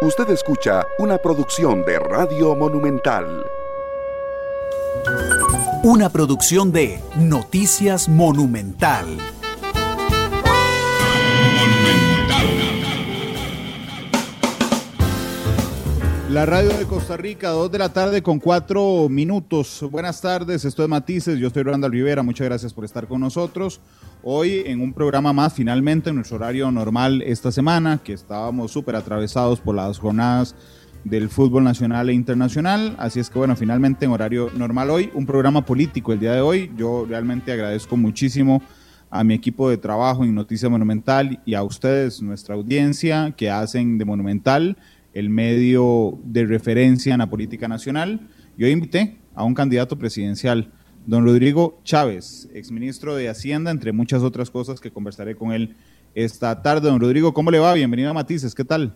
Usted escucha una producción de Radio Monumental. Una producción de Noticias Monumental. La radio de Costa Rica, 2 de la tarde con 4 minutos. Buenas tardes, esto es Matices, yo soy Randall Rivera, muchas gracias por estar con nosotros. Hoy en un programa más, finalmente en nuestro horario normal esta semana, que estábamos súper atravesados por las jornadas del fútbol nacional e internacional. Así es que bueno, finalmente en horario normal hoy, un programa político el día de hoy. Yo realmente agradezco muchísimo a mi equipo de trabajo en Noticia Monumental y a ustedes, nuestra audiencia, que hacen de Monumental el medio de referencia en la política nacional. Yo invité a un candidato presidencial, don Rodrigo Chávez, exministro de Hacienda, entre muchas otras cosas que conversaré con él esta tarde. Don Rodrigo, ¿cómo le va? Bienvenido a Matices, ¿qué tal?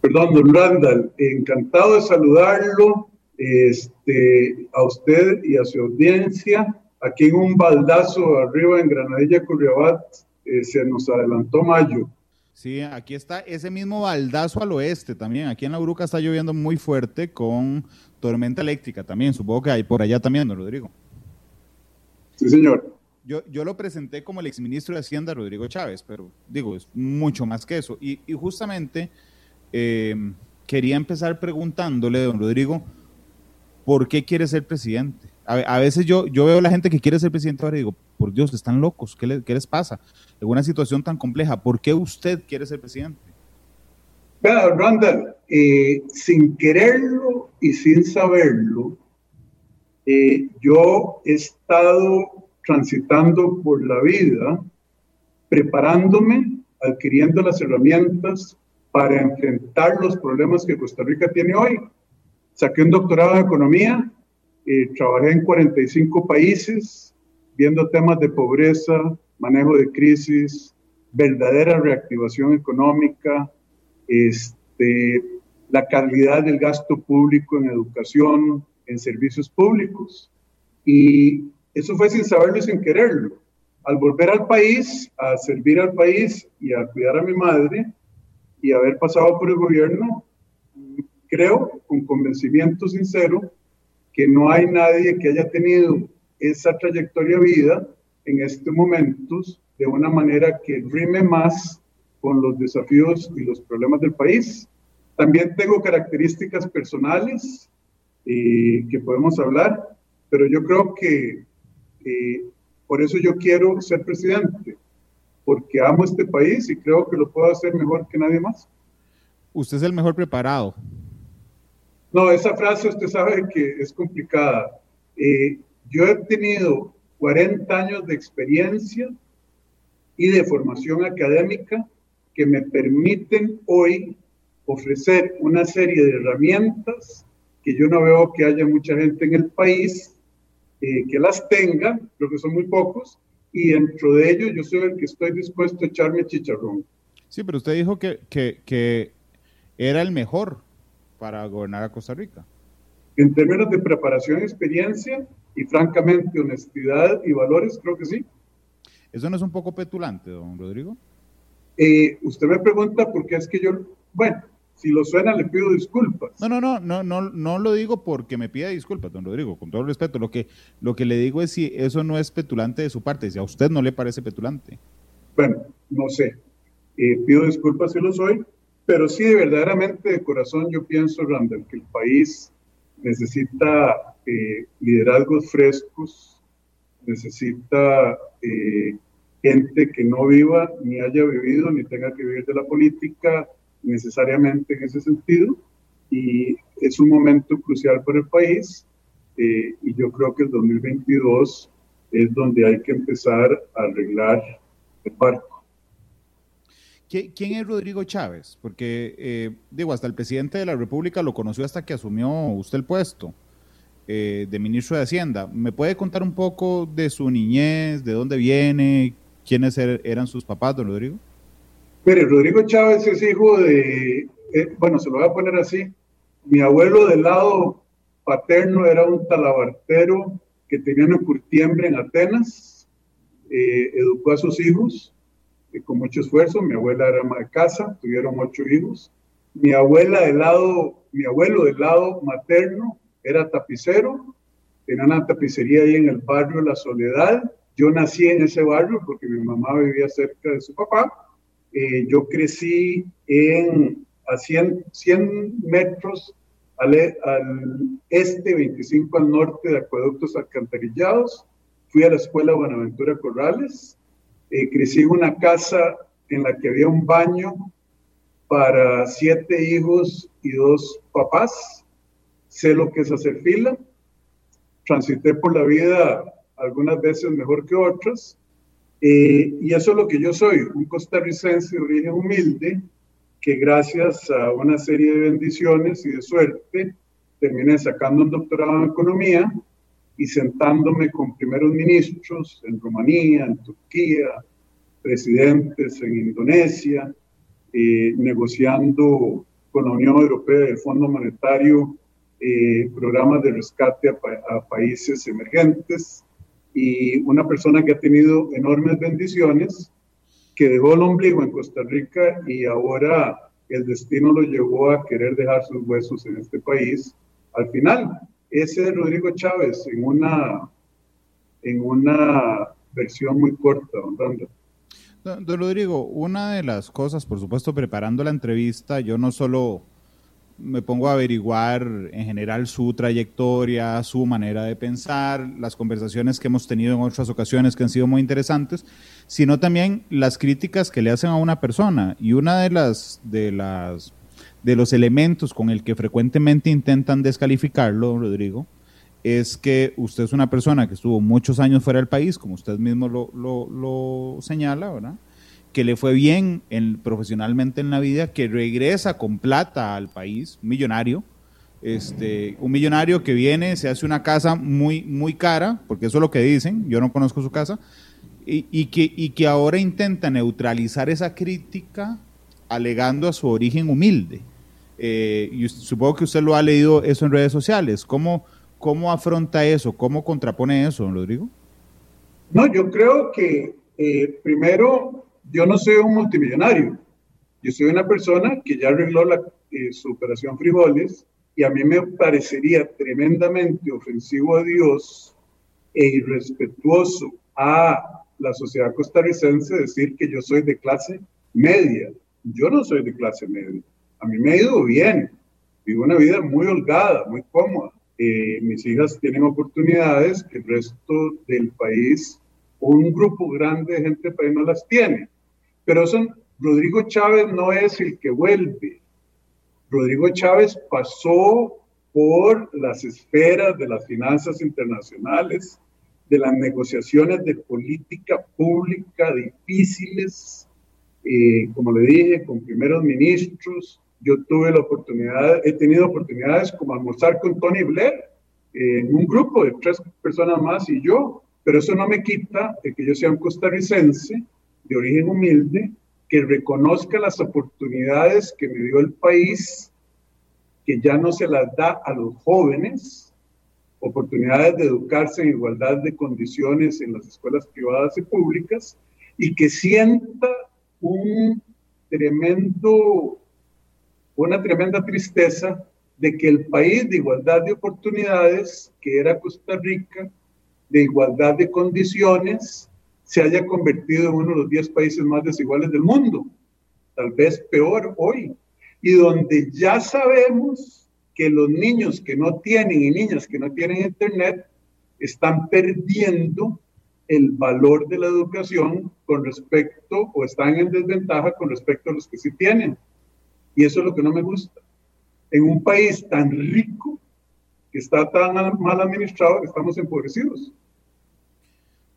Perdón, don Randall, encantado de saludarlo este, a usted y a su audiencia. Aquí en un baldazo arriba en Granadilla, Curriabat, eh, se nos adelantó mayo. Sí, aquí está ese mismo baldazo al oeste también. Aquí en la Uruca está lloviendo muy fuerte con tormenta eléctrica también. Supongo que hay por allá también, don Rodrigo. Sí, señor. Yo, yo lo presenté como el exministro de Hacienda, Rodrigo Chávez, pero digo, es mucho más que eso. Y, y justamente eh, quería empezar preguntándole, don Rodrigo, ¿por qué quiere ser presidente? A, veces yo, yo veo a la gente que quiere ser presidente ahora y digo, por Dios, están locos, ¿qué, ¿qué les pasa? En una situación tan compleja, ¿por qué usted quiere ser presidente? Bueno, Randall, eh, sin quererlo y sin saberlo, eh, yo he estado transitando por la vida, preparándome, adquiriendo las herramientas para enfrentar los problemas que Costa Rica tiene hoy. Saqué un doctorado en economía, trabajé en 45 países viendo temas de pobreza, manejo de crisis, verdadera reactivación económica, este, la calidad del gasto público en educación, en servicios públicos. Y eso fue sin saberlo y sin quererlo. Al volver al país, a servir al país y a cuidar a mi madre y haber pasado por el gobierno, creo con convencimiento sincero que no hay nadie que haya tenido esa trayectoria vida en estos momentos de una manera que rime más con los desafíos y los problemas del país. También tengo características personales eh, que podemos hablar, pero yo creo que eh, por eso yo quiero ser presidente, porque amo este país y creo que lo puedo hacer mejor que nadie más. Usted es el mejor preparado. No, esa frase usted sabe que es complicada. Eh, yo he tenido 40 años de experiencia y de formación académica que me permiten hoy ofrecer una serie de herramientas que yo no veo que haya mucha gente en el país eh, que las tenga, creo que son muy pocos, y dentro de ellos yo soy el que estoy dispuesto a echarme chicharrón. Sí, pero usted dijo que, que, que era el mejor para gobernar a Costa Rica? En términos de preparación, experiencia y francamente honestidad y valores, creo que sí. ¿Eso no es un poco petulante, don Rodrigo? Eh, usted me pregunta por qué es que yo, bueno, si lo suena le pido disculpas. No, no, no, no, no, no lo digo porque me pida disculpas, don Rodrigo, con todo el respeto. Lo que, lo que le digo es si eso no es petulante de su parte, si a usted no le parece petulante. Bueno, no sé. Eh, pido disculpas si lo soy, pero sí, verdaderamente de corazón yo pienso, Randall, que el país necesita eh, liderazgos frescos, necesita eh, gente que no viva, ni haya vivido, ni tenga que vivir de la política necesariamente en ese sentido. Y es un momento crucial para el país. Eh, y yo creo que el 2022 es donde hay que empezar a arreglar el barco. ¿Quién es Rodrigo Chávez? Porque, eh, digo, hasta el presidente de la República lo conoció hasta que asumió usted el puesto eh, de ministro de Hacienda. ¿Me puede contar un poco de su niñez, de dónde viene, quiénes er-, eran sus papás, don Rodrigo? Mire, Rodrigo Chávez es hijo de, eh, bueno, se lo voy a poner así. Mi abuelo del lado paterno era un talabartero que tenía una curtiembre en Atenas, educó a sus hijos con mucho esfuerzo. Mi abuela era ama de casa, tuvieron ocho hijos. Mi abuela del lado, mi abuelo del lado materno era tapicero, tenía una tapicería ahí en el barrio La Soledad. Yo nací en ese barrio porque mi mamá vivía cerca de su papá. Eh, yo crecí en, a 100, 100 metros al, al, este, 25 al norte de acueductos alcantarillados. Fui a la escuela Buenaventura Corrales. Eh, crecí en una casa en la que había un baño para siete hijos y dos papás. Sé lo que es hacer fila. Transité por la vida algunas veces mejor que otras. Eh, y eso es lo que yo soy, un costarricense de origen humilde, que gracias a una serie de bendiciones y de suerte terminé sacando un doctorado en economía y sentándome con primeros ministros en Rumanía, en Turquía, presidentes en Indonesia, eh, negociando con la Unión Europea y el Fondo Monetario eh, programas de rescate a, países emergentes y una persona que ha tenido enormes bendiciones, que dejó el ombligo en Costa Rica y ahora el destino lo llevó a querer dejar sus huesos en este país. Al final, ese es Rodrigo Chávez en una, en una versión muy corta, don Don Rodrigo, una de las cosas, por supuesto, preparando la entrevista, yo no solo me pongo a averiguar en general su trayectoria, su manera de pensar, las conversaciones que hemos tenido en otras ocasiones que han sido muy interesantes, sino también las críticas que le hacen a una persona. Y una de las de las de los elementos con el que frecuentemente intentan descalificarlo, Rodrigo, es que usted es una persona que estuvo muchos años fuera del país, como usted mismo lo, lo, señala, ¿verdad? Que le fue bien en, profesionalmente en la vida, que regresa con plata al país, millonario, este, un millonario que viene, se hace una casa muy, muy cara, porque eso es lo que dicen, yo no conozco su casa, y, que, y que ahora intenta neutralizar esa crítica alegando a su origen humilde. Eh, y supongo que usted lo ha leído eso en redes sociales. ¿Cómo, ¿Cómo afronta eso? ¿Cómo contrapone eso, don Rodrigo? No, yo creo que eh, primero, yo no soy un multimillonario. Yo soy una persona que ya arregló la, eh, su operación frijoles y a mí me parecería tremendamente ofensivo a Dios e irrespetuoso a la sociedad costarricense decir que yo soy de clase media. Yo no soy de clase media. A mí me ha ido bien. Vivo una vida muy holgada, muy cómoda. Eh, mis hijas tienen oportunidades que el resto del país, un grupo grande de gente del país no las tiene. Pero son, Rodrigo Chávez no es el que vuelve. Rodrigo Chávez pasó por las esferas de las finanzas internacionales, de las negociaciones de política pública difíciles, eh, como le dije, con primeros ministros, yo tuve la oportunidad, he tenido oportunidades como almorzar con Tony Blair en un grupo de tres personas más y yo, pero eso no me quita de que yo sea un costarricense de origen humilde que reconozca las oportunidades que me dio el país, que ya no se las da a los jóvenes, oportunidades de educarse en igualdad de condiciones en las escuelas privadas y públicas, y que sienta un tremendo una tremenda tristeza de que el país de igualdad de oportunidades, que era Costa Rica, de igualdad de condiciones, se haya convertido en uno de los 10 países más desiguales del mundo, tal vez peor hoy, y donde ya sabemos que los niños que no tienen y niñas que no tienen internet están perdiendo el valor de la educación con respecto o están en desventaja con respecto a los que sí tienen. Y eso es lo que no me gusta. En un país tan rico, que está tan mal administrado, estamos empobrecidos.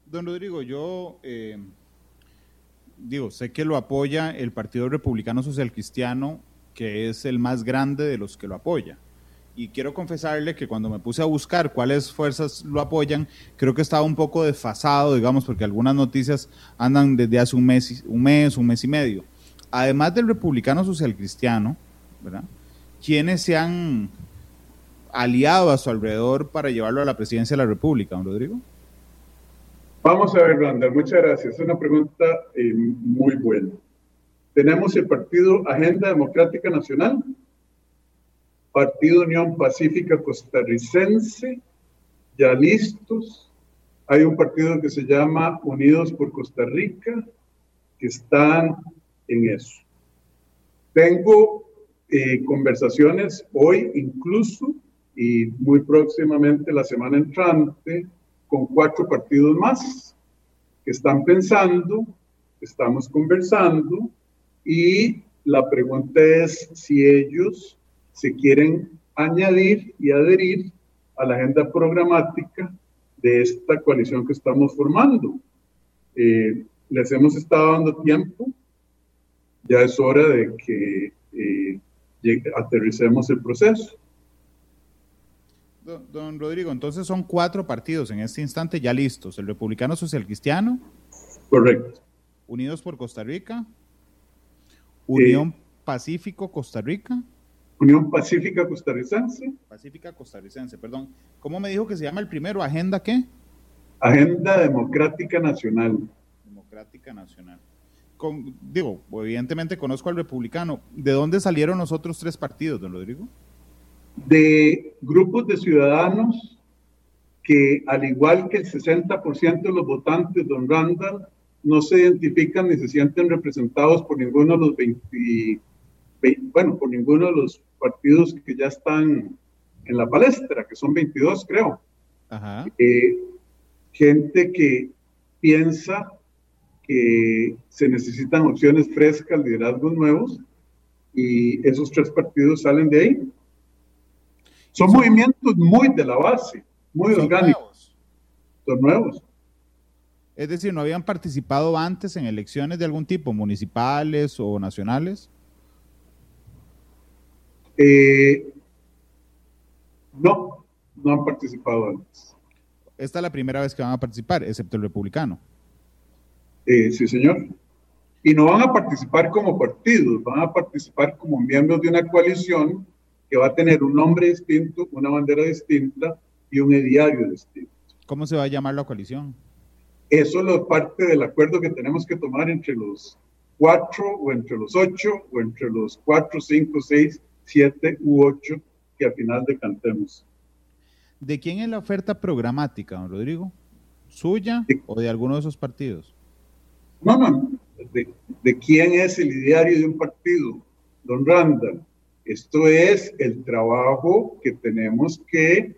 Don Rodrigo, yo eh, digo, sé que lo apoya el Partido Republicano Social Cristiano, que es el más grande de los que lo apoya. Y quiero confesarle que cuando me puse a buscar cuáles fuerzas lo apoyan, creo que estaba un poco desfasado, digamos, porque algunas noticias andan desde hace un mes, un mes, un mes y medio además del republicano social cristiano, ¿verdad? ¿Quiénes se han aliado a su alrededor para llevarlo a la presidencia de la República, don Rodrigo? Vamos a ver, Randa, muchas gracias. Es una pregunta eh, muy buena. tenemos el partido Agenda Democrática Nacional, Partido Unión Pacífica Costarricense, ya listos. Hay un partido que se llama Unidos por Costa Rica, que están en eso. Tengo eh, conversaciones hoy incluso y muy próximamente la semana entrante con cuatro partidos más que están pensando, estamos conversando y la pregunta es si ellos se quieren añadir y adherir a la agenda programática de esta coalición que estamos formando. Eh, les hemos estado dando tiempo, ya es hora de que eh, aterricemos el proceso. Don, Rodrigo, entonces son cuatro partidos en este instante ya listos. El Republicano Social Cristiano. Correcto. Unidos por Costa Rica. Unión Pacífico Costa Rica. Unión Pacífica Costarricense. Pacífica Costarricense, perdón. ¿Cómo me dijo que se llama el primero? ¿Agenda qué? Agenda Democrática Nacional. Democrática Nacional. Con, digo, evidentemente conozco al republicano. ¿De dónde salieron los otros tres partidos, don Rodrigo? De grupos de ciudadanos que, al igual que el 60% de los votantes, don Randall, no se identifican ni se sienten representados por ninguno de los 20, bueno, por ninguno de los partidos que ya están en la palestra, que son 22, creo. Eh, gente que piensa que se necesitan opciones frescas, liderazgos nuevos, y esos tres partidos salen de ahí. Son, movimientos muy de la base, muy orgánicos. Son nuevos. Es decir, ¿no habían participado antes en elecciones de algún tipo, municipales o nacionales? Eh, no, no han participado antes. Esta es la primera vez que van a participar, excepto el republicano. Eh, sí, señor. Y no van a participar como partidos, van a participar como miembros de una coalición que va a tener un nombre distinto, una bandera distinta y un ediario distinto. ¿Cómo se va a llamar la coalición? Eso es parte del acuerdo que tenemos que tomar entre los cuatro o entre los ocho o entre los cuatro, cinco, seis siete u ocho que al final decantemos. ¿De quién es la oferta programática, don Rodrigo? ¿Suya o de alguno de esos partidos? No, no, de, quién es el ideario de un partido, don Randall. Esto es el trabajo que tenemos que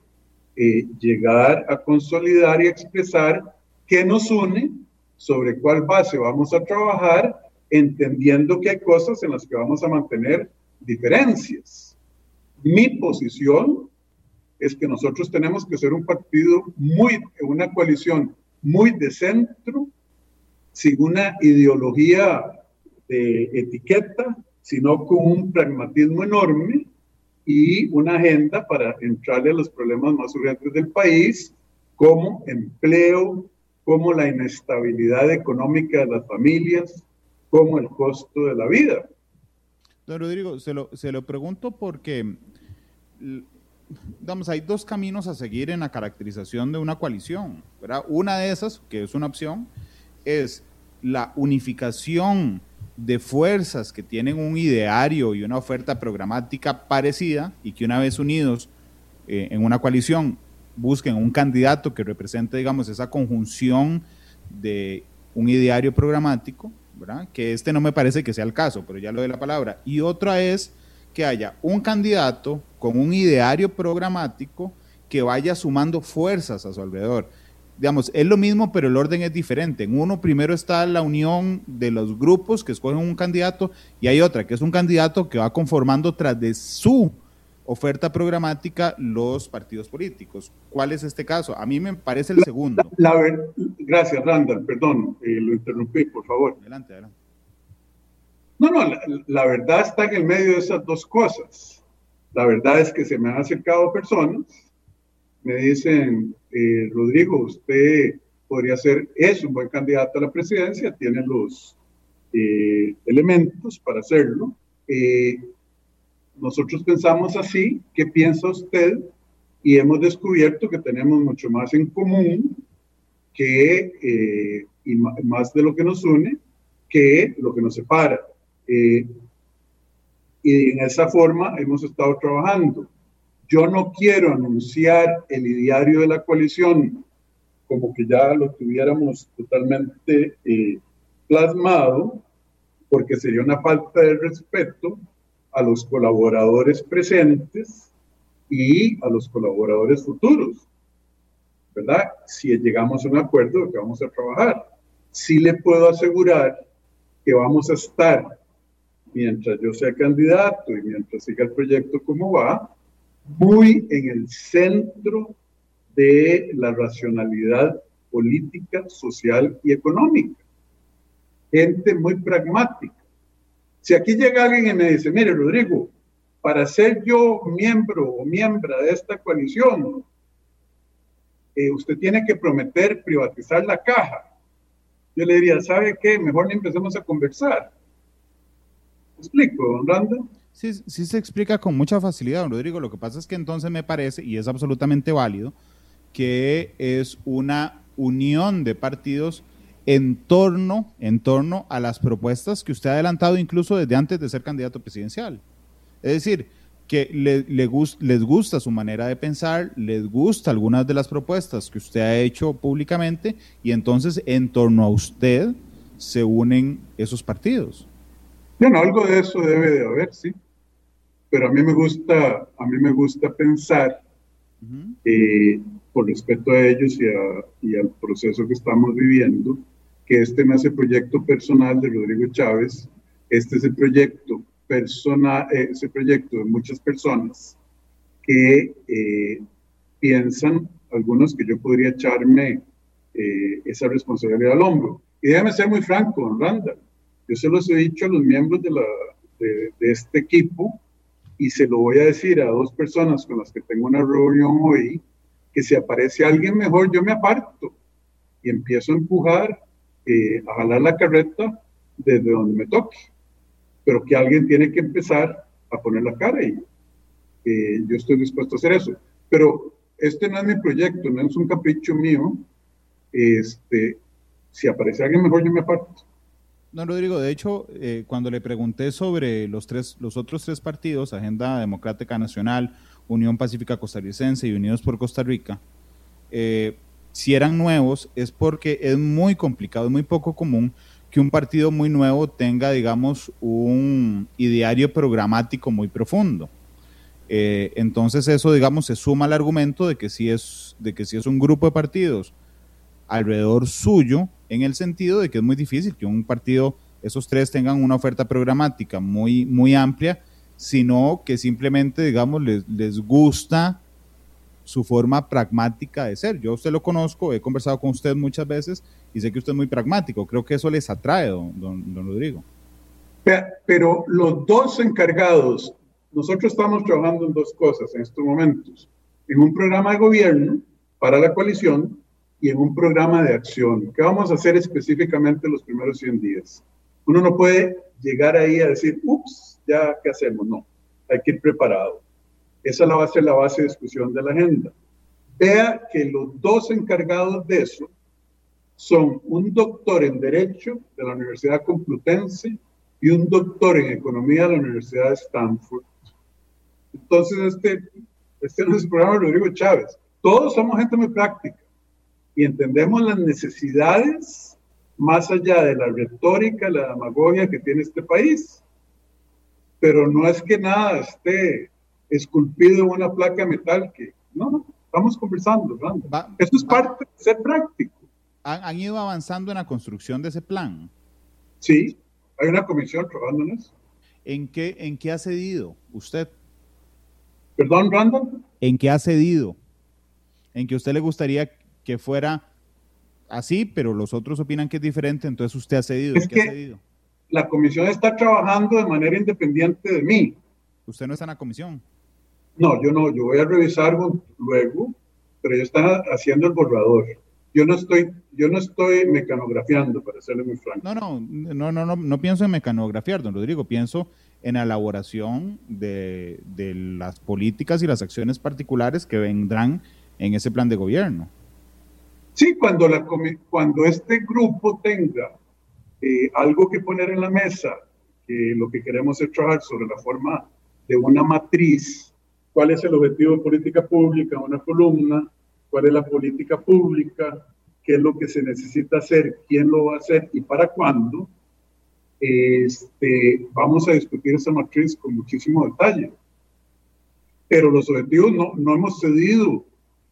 eh, llegar a consolidar y expresar qué nos une, sobre cuál base vamos a trabajar, entendiendo que hay cosas en las que vamos a mantener diferencias. Mi posición es que nosotros tenemos que ser un partido muy, una coalición muy de centro, sin una ideología de etiqueta, sino con un pragmatismo enorme y una agenda para entrarle a los problemas más urgentes del país, como empleo, como la inestabilidad económica de las familias, como el costo de la vida. Don Rodrigo, se lo, se lo pregunto porque, hay dos caminos a seguir en la caracterización de una coalición. Una de esas, que es una opción, es la unificación de fuerzas que tienen un ideario y una oferta programática parecida y que una vez unidos eh, en una coalición busquen un candidato que represente, digamos, esa conjunción de un ideario programático que este no me parece que sea el caso, pero ya lo de la palabra. Y otra es que haya un candidato con un ideario programático que vaya sumando fuerzas a su alrededor. Digamos, es lo mismo, pero el orden es diferente. En uno primero está la unión de los grupos que escogen un candidato y hay otra que es un candidato que va conformando tras de su oferta programática los partidos políticos. ¿Cuál es este caso? A mí me parece el segundo. La, gracias, Randall. Perdón, eh, lo interrumpí, por favor. Adelante, adelante. No, no, la, verdad está en el medio de esas dos cosas. La verdad es que se me han acercado personas, me dicen, eh, Rodrigo, usted podría ser, es un buen candidato a la presidencia, tiene los eh, elementos para hacerlo. Nosotros pensamos así, ¿qué piensa usted? Y hemos descubierto que tenemos mucho más en común que, eh, y más de lo que nos une que lo que nos separa. Eh, y en esa forma hemos estado trabajando. Yo no quiero anunciar el ideario de la coalición como que ya lo tuviéramos totalmente eh, plasmado, porque sería una falta de respeto a los colaboradores presentes y a los colaboradores futuros. ¿Verdad? Si llegamos a un acuerdo que vamos a trabajar. Sí le puedo asegurar que vamos a estar, mientras yo sea candidato y mientras siga el proyecto como va, muy en el centro de la racionalidad política, social y económica. Gente muy pragmática. Si aquí llega alguien y me dice, mire, Rodrigo, para ser yo miembro o miembro de esta coalición, eh, usted tiene que prometer privatizar la caja. Yo le diría, ¿sabe qué? Mejor ni empecemos a conversar. ¿Me explico, don Rando? Sí, sí se explica con mucha facilidad, don Rodrigo. Lo que pasa es que entonces me parece, y es absolutamente válido, que es una unión de partidos en torno, en torno a las propuestas que usted ha adelantado incluso desde antes de ser candidato presidencial. Es decir, que le, les gusta su manera de pensar, les gusta algunas de las propuestas que usted ha hecho públicamente y entonces en torno a usted se unen esos partidos. Bueno, algo de eso debe de haber, sí. Pero a mí me gusta, a mí me gusta pensar por respeto a ellos y, al proceso que estamos viviendo, que este no es el proyecto personal de Rodrigo Chávez, este es el proyecto persona, eh, ese proyecto de muchas personas que eh, piensan, algunos que yo podría echarme eh, esa responsabilidad al hombro. Y déjame ser muy franco, don Randall, yo se los he dicho a los miembros de, la, de, de este equipo y se lo voy a decir a dos personas con las que tengo una reunión hoy, que si aparece alguien mejor, yo me aparto y empiezo a empujar, eh, a jalar la carreta desde donde me toque. Pero que alguien tiene que empezar a poner la cara y eh, yo estoy dispuesto a hacer eso. Pero este no es mi proyecto, no es un capricho mío. Este, si aparece alguien mejor, yo me aparto. Don Rodrigo, de hecho, eh, cuando le pregunté sobre los, tres, los otros tres partidos, Agenda Democrática Nacional, Unión Pacífica Costarricense y Unidos por Costa Rica, eh, si eran nuevos es porque es muy complicado, es muy poco común que un partido muy nuevo tenga, digamos, un ideario programático muy profundo. Eh, entonces eso, digamos, se suma al argumento de que si es, de que si es un grupo de partidos alrededor suyo, en el sentido de que es muy difícil que un partido, esos tres tengan una oferta programática muy, muy amplia sino que simplemente, digamos, les, les gusta su forma pragmática de ser. Yo usted lo conozco, he conversado con usted muchas veces y sé que usted es muy pragmático. Creo que eso les atrae, don, don, Rodrigo. Pero los dos encargados, nosotros estamos trabajando en dos cosas en estos momentos. En un programa de gobierno para la coalición y en un programa de acción. ¿Qué vamos a hacer específicamente los primeros 100 días? Uno no puede llegar ahí a decir, ups, ya, ¿qué hacemos? No, hay que ir preparado. Esa va a ser la base de discusión de la agenda. Vea que los dos encargados de eso son un doctor en Derecho de la Universidad Complutense y un doctor en Economía de la Universidad de Stanford. Entonces, este, este no es el programa de Rodrigo Chávez. Todos somos gente muy práctica y entendemos las necesidades más allá de la retórica, la demagogia que tiene este país pero no es que nada esté esculpido en una placa de metal que, no, no, estamos conversando, Eso es parte de ser práctico. ¿Han, ido avanzando en la construcción de ese plan? Sí, hay una comisión trabajando en eso. ¿En qué, en qué ha cedido usted? Perdón, Randall. ¿En qué ha cedido? ¿En que usted le gustaría que fuera así, pero los otros opinan que es diferente, entonces usted ha cedido? ¿En qué ha cedido? la comisión está trabajando de manera independiente de mí. ¿Usted no está en la comisión? No, yo no, yo voy a revisar luego, pero ellos están haciendo el borrador. Yo no estoy, yo no estoy mecanografiando, para serle muy franco. No, no, no, no, no, no pienso en mecanografiar, don Rodrigo, pienso en la elaboración de, de las políticas y las acciones particulares que vendrán en ese plan de gobierno. Sí, cuando, la, cuando este grupo tenga eh, algo que poner en la mesa que lo que queremos es trabajar sobre la forma de una matriz, cuál es el objetivo de política pública, una columna, cuál es la política pública, qué es lo que se necesita hacer, quién lo va a hacer y para cuándo, este, vamos a discutir esa matriz con muchísimo detalle. Pero los objetivos no, no hemos cedido,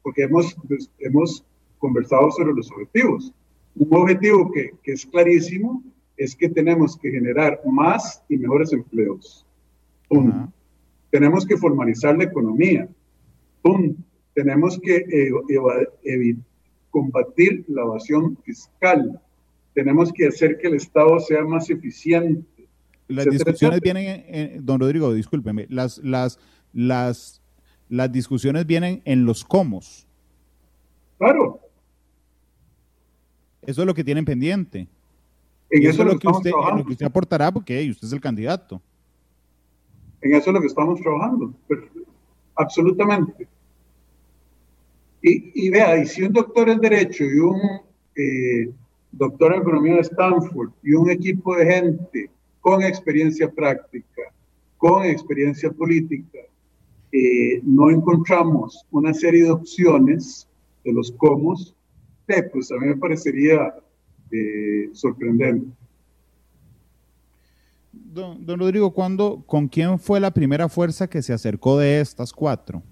porque hemos, hemos conversado sobre los objetivos. Un objetivo que, que es clarísimo es que tenemos que generar más y mejores empleos. Tenemos que formalizar la economía. Tenemos que eh, combatir la evasión fiscal tenemos que hacer que el Estado sea más eficiente. Las discusiones vienen, en, don Rodrigo, discúlpeme, las, las, las, las discusiones vienen en los cómo. Claro. Eso es lo que tienen pendiente. En eso, es lo que, usted, lo que usted aportará porque usted es el candidato. En eso es lo que estamos trabajando. Absolutamente. Y, y vea, y si un doctor en Derecho y un eh, doctor en economía de Stanford y un equipo de gente con experiencia práctica, con experiencia política, eh, no encontramos una serie de opciones de los cómo, eh, pues a mí me parecería sorprendente. Don, don Rodrigo, ¿cuándo, ¿con quién fue la primera fuerza que se acercó de estas cuatro?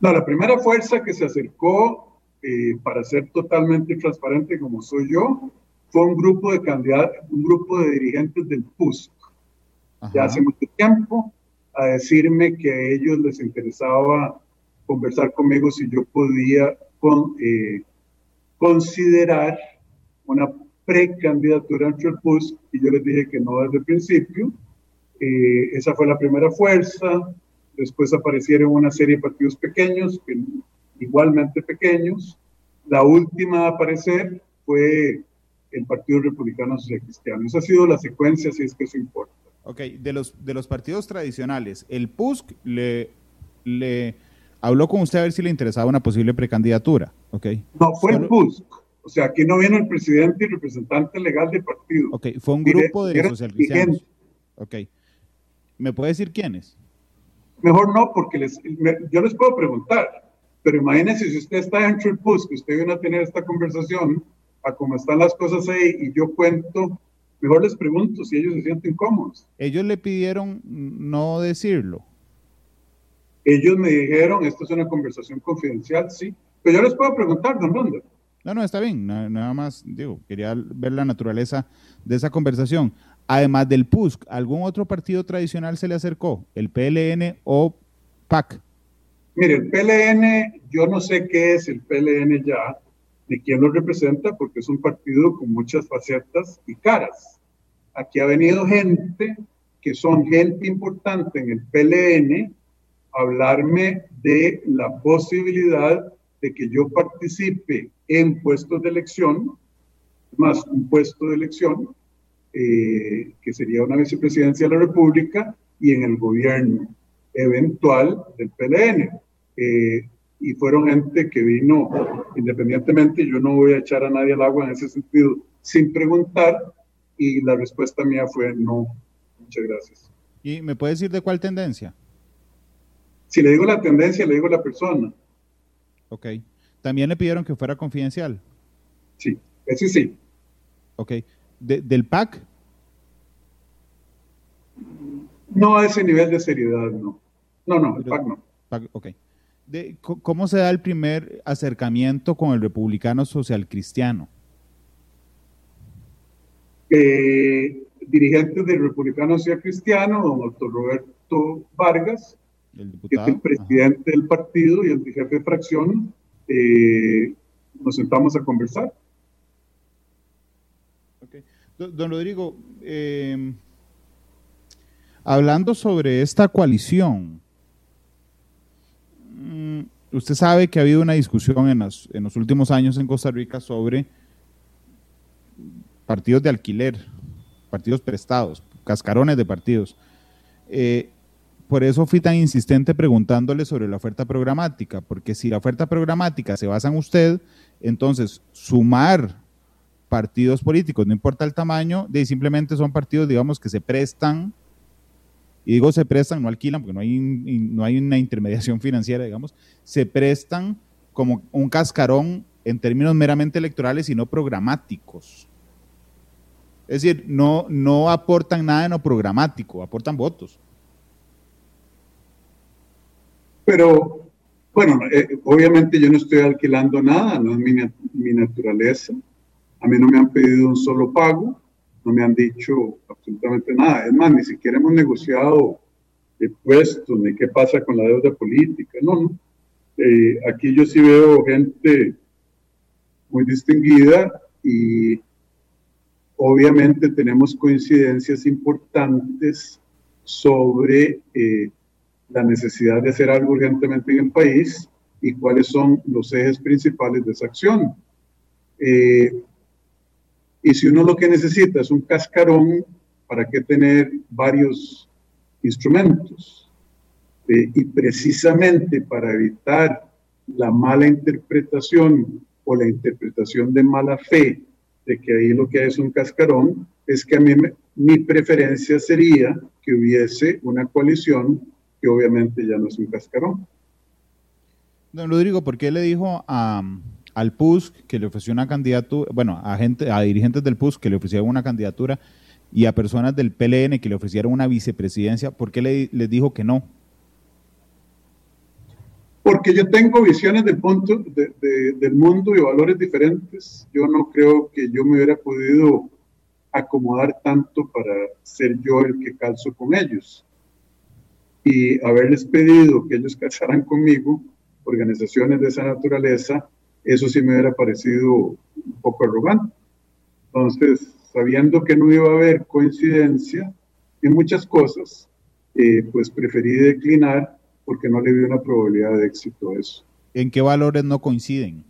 No, la primera fuerza que se acercó eh, para ser totalmente transparente como soy yo, fue un grupo de candidatos, un grupo de dirigentes del PUSC, ya hace mucho tiempo, a decirme que a ellos les interesaba conversar conmigo si yo podía con, eh, considerar una precandidatura el PUSC, y yo les dije que no desde el principio. Eh, esa fue la primera fuerza. Después aparecieron una serie de partidos pequeños que igualmente pequeños. La última a aparecer fue el Partido Republicano Social Cristiano. Esa ha sido la secuencia, si es que eso importa. Ok, de los, de los partidos tradicionales, el PUSC le, le habló con usted a ver si le interesaba una posible precandidatura, ¿ok? No, fue el PUSC. O sea, aquí no vino el presidente y representante legal del partido. Ok, fue un grupo de social cristianos. Ok. ¿Me puede decir quiénes? Mejor no, porque les, yo les puedo preguntar. Pero imagínese si usted está dentro del PUS, que usted viene a tener esta conversación, a cómo están las cosas ahí, y yo cuento, mejor les pregunto si ellos se sienten cómodos. Ellos le pidieron no decirlo. Ellos me dijeron, esto es una conversación confidencial, sí. Pero yo les puedo preguntar, don Ronda. No, no, está bien. Nada, más, digo, quería ver la naturaleza de esa conversación. Además del PUSC, ¿algún otro partido tradicional se le acercó? ¿El PLN o PAC? Mire, el PLN, yo no sé qué es el PLN ya, ni quién lo representa, porque es un partido con muchas facetas y caras. Aquí ha venido gente que son gente importante en el PLN hablarme de la posibilidad de que yo participe en puestos de elección, más un puesto de elección, eh, que sería una vicepresidencia de la República, y en el gobierno eventual del PLN. Eh, y fueron gente que vino independientemente, yo no voy a echar a nadie al agua en ese sentido, sin preguntar, y la respuesta mía fue no, muchas gracias. ¿Y me puede decir de cuál tendencia? Si le digo la tendencia, le digo la persona. Ok. ¿También le pidieron que fuera confidencial? Sí, ese sí. Ok. ¿Del PAC? No a ese nivel de seriedad, no. No, no, el PAC no. ok. ¿Cómo se da el primer acercamiento con el republicano social cristiano? Eh, dirigentes del republicano social cristiano, don doctor Roberto Vargas, que es el presidente del partido y el jefe de fracción, eh, nos sentamos a conversar. Don Rodrigo, eh, Hablando sobre esta coalición, mm, usted sabe que ha habido una discusión en los, en los últimos años en Costa Rica sobre partidos de alquiler, partidos prestados, cascarones de partidos. Eh, por eso fui tan insistente preguntándole sobre la oferta programática, porque si la oferta programática se basa en usted, entonces sumar partidos políticos, no importa el tamaño, de simplemente son partidos, digamos, que se prestan, y digo se prestan, no alquilan, porque no hay, no hay una intermediación financiera, digamos, se prestan como un cascarón en términos meramente electorales y no programáticos. Es decir, no, no aportan nada en lo programático, aportan votos. Pero, bueno, eh, obviamente yo no estoy alquilando nada, no es mi, mi naturaleza. A mí no me han pedido un solo pago, no me han dicho absolutamente nada. Es más, ni siquiera hemos negociado de puestos, ni qué pasa con la deuda política. No, no. Eh, aquí yo sí veo gente muy distinguida y obviamente tenemos coincidencias importantes sobre eh, la necesidad de hacer algo urgentemente en el país y cuáles son los ejes principales de esa acción. Eh, y si uno lo que necesita es un cascarón, ¿para qué tener varios instrumentos? Eh, y precisamente para evitar la mala interpretación o la interpretación de mala fe de que ahí lo que hay es un cascarón, es que a mí mi preferencia sería que hubiese una coalición que obviamente ya no es un cascarón. Don Rodrigo, ¿por qué le dijo a, al PUSC que le ofreció una candidatura, bueno, a, gente, a dirigentes del PUSC que le ofrecieron una candidatura y a personas del PLN que le ofrecieron una vicepresidencia, ¿por qué le, les dijo que no? porque yo tengo visiones del, punto del mundo y valores diferentes. Yo no creo que yo me hubiera podido acomodar tanto para ser yo el que calzo con ellos. Y haberles pedido que ellos calzaran conmigo, organizaciones de esa naturaleza, eso sí me hubiera parecido un poco arrogante. Entonces, sabiendo que no iba a haber coincidencia en muchas cosas, eh, pues preferí declinar porque no le veo una probabilidad de éxito a eso. ¿En qué valores no coinciden?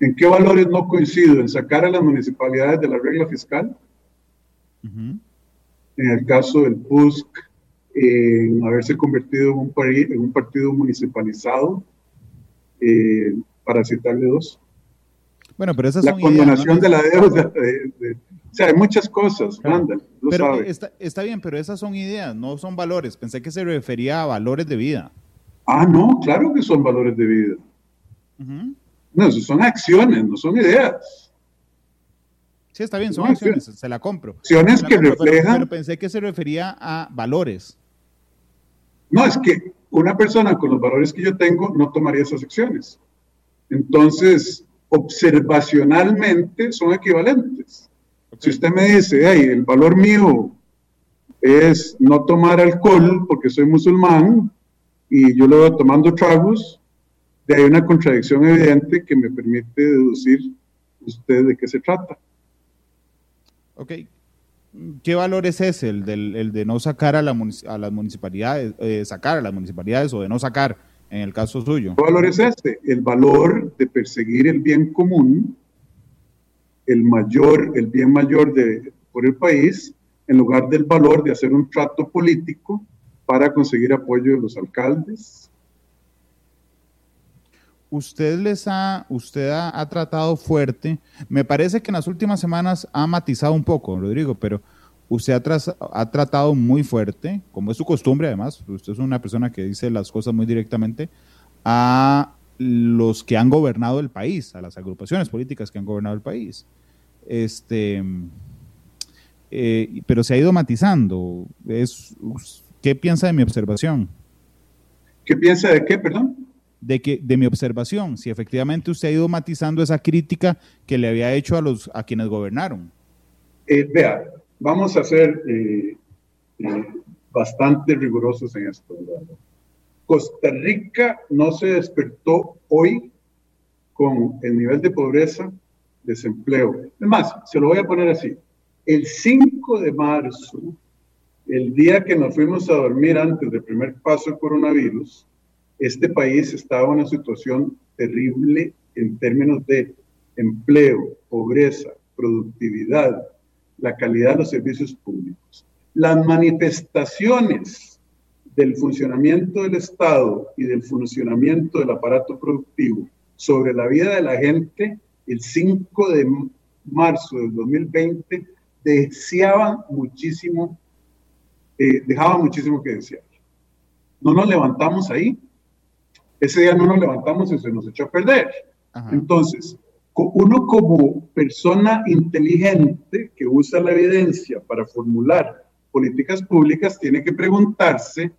¿En qué valores no coincido? ¿En sacar a las municipalidades de la regla fiscal? En el caso del PUSC, haberse convertido en un, en un partido municipalizado, eh, para citarle dos. Bueno, pero esas la condonación de la deuda de, o sea, hay muchas cosas, Randall, pero Está, bien, pero esas son ideas, no son valores. Pensé que se refería a valores de vida. Ah, no, claro que son valores de vida. No, son acciones, no son ideas. Sí, está bien, son, acciones, se la compro. Acciones que reflejan... Pero, pensé que se refería a valores. No, es que una persona con los valores que yo tengo no tomaría esas acciones. Entonces, observacionalmente son equivalentes. Si usted me dice, hey, el valor mío es no tomar alcohol porque soy musulmán y yo lo voy tomando tragos, de ahí una contradicción evidente que me permite deducir usted de qué se trata. Ok. ¿Qué valor es ese, el, del, de no sacar a, la, a las municipalidades, eh, sacar a las municipalidades o de no sacar en el caso suyo? ¿Qué valor es ese? El valor de perseguir el bien común el mayor, el bien mayor de, por el país, en lugar del valor de hacer un trato político para conseguir apoyo de los alcaldes. Usted les ha, usted ha, tratado fuerte, me parece que en las últimas semanas ha matizado un poco, Rodrigo, pero usted ha, ha tratado muy fuerte, como es su costumbre además, usted es una persona que dice las cosas muy directamente, a los que han gobernado el país, a las agrupaciones políticas que han gobernado el país. Este, eh, pero se ha ido matizando. ¿Qué piensa de mi observación? ¿Qué piensa de qué, perdón? De, que, de mi observación, si efectivamente usted ha ido matizando esa crítica que le había hecho a, los, a quienes gobernaron. Eh, vea, vamos a ser eh, bastante rigurosos en esto. Costa Rica no se despertó hoy con el nivel de pobreza, desempleo. Es más, se lo voy a poner así. El 5 de marzo, el día que nos fuimos a dormir antes del primer paso del coronavirus, este país estaba en una situación terrible en términos de empleo, pobreza, productividad, la calidad de los servicios públicos. Las manifestaciones del funcionamiento del Estado y del funcionamiento del aparato productivo sobre la vida de la gente el 5 de marzo del 2020 deseaban muchísimo, eh, dejaban muchísimo que desear. No nos levantamos ahí. Ese día no nos levantamos y se nos echó a perder. Entonces, uno como persona inteligente que usa la evidencia para formular políticas públicas tiene que preguntarse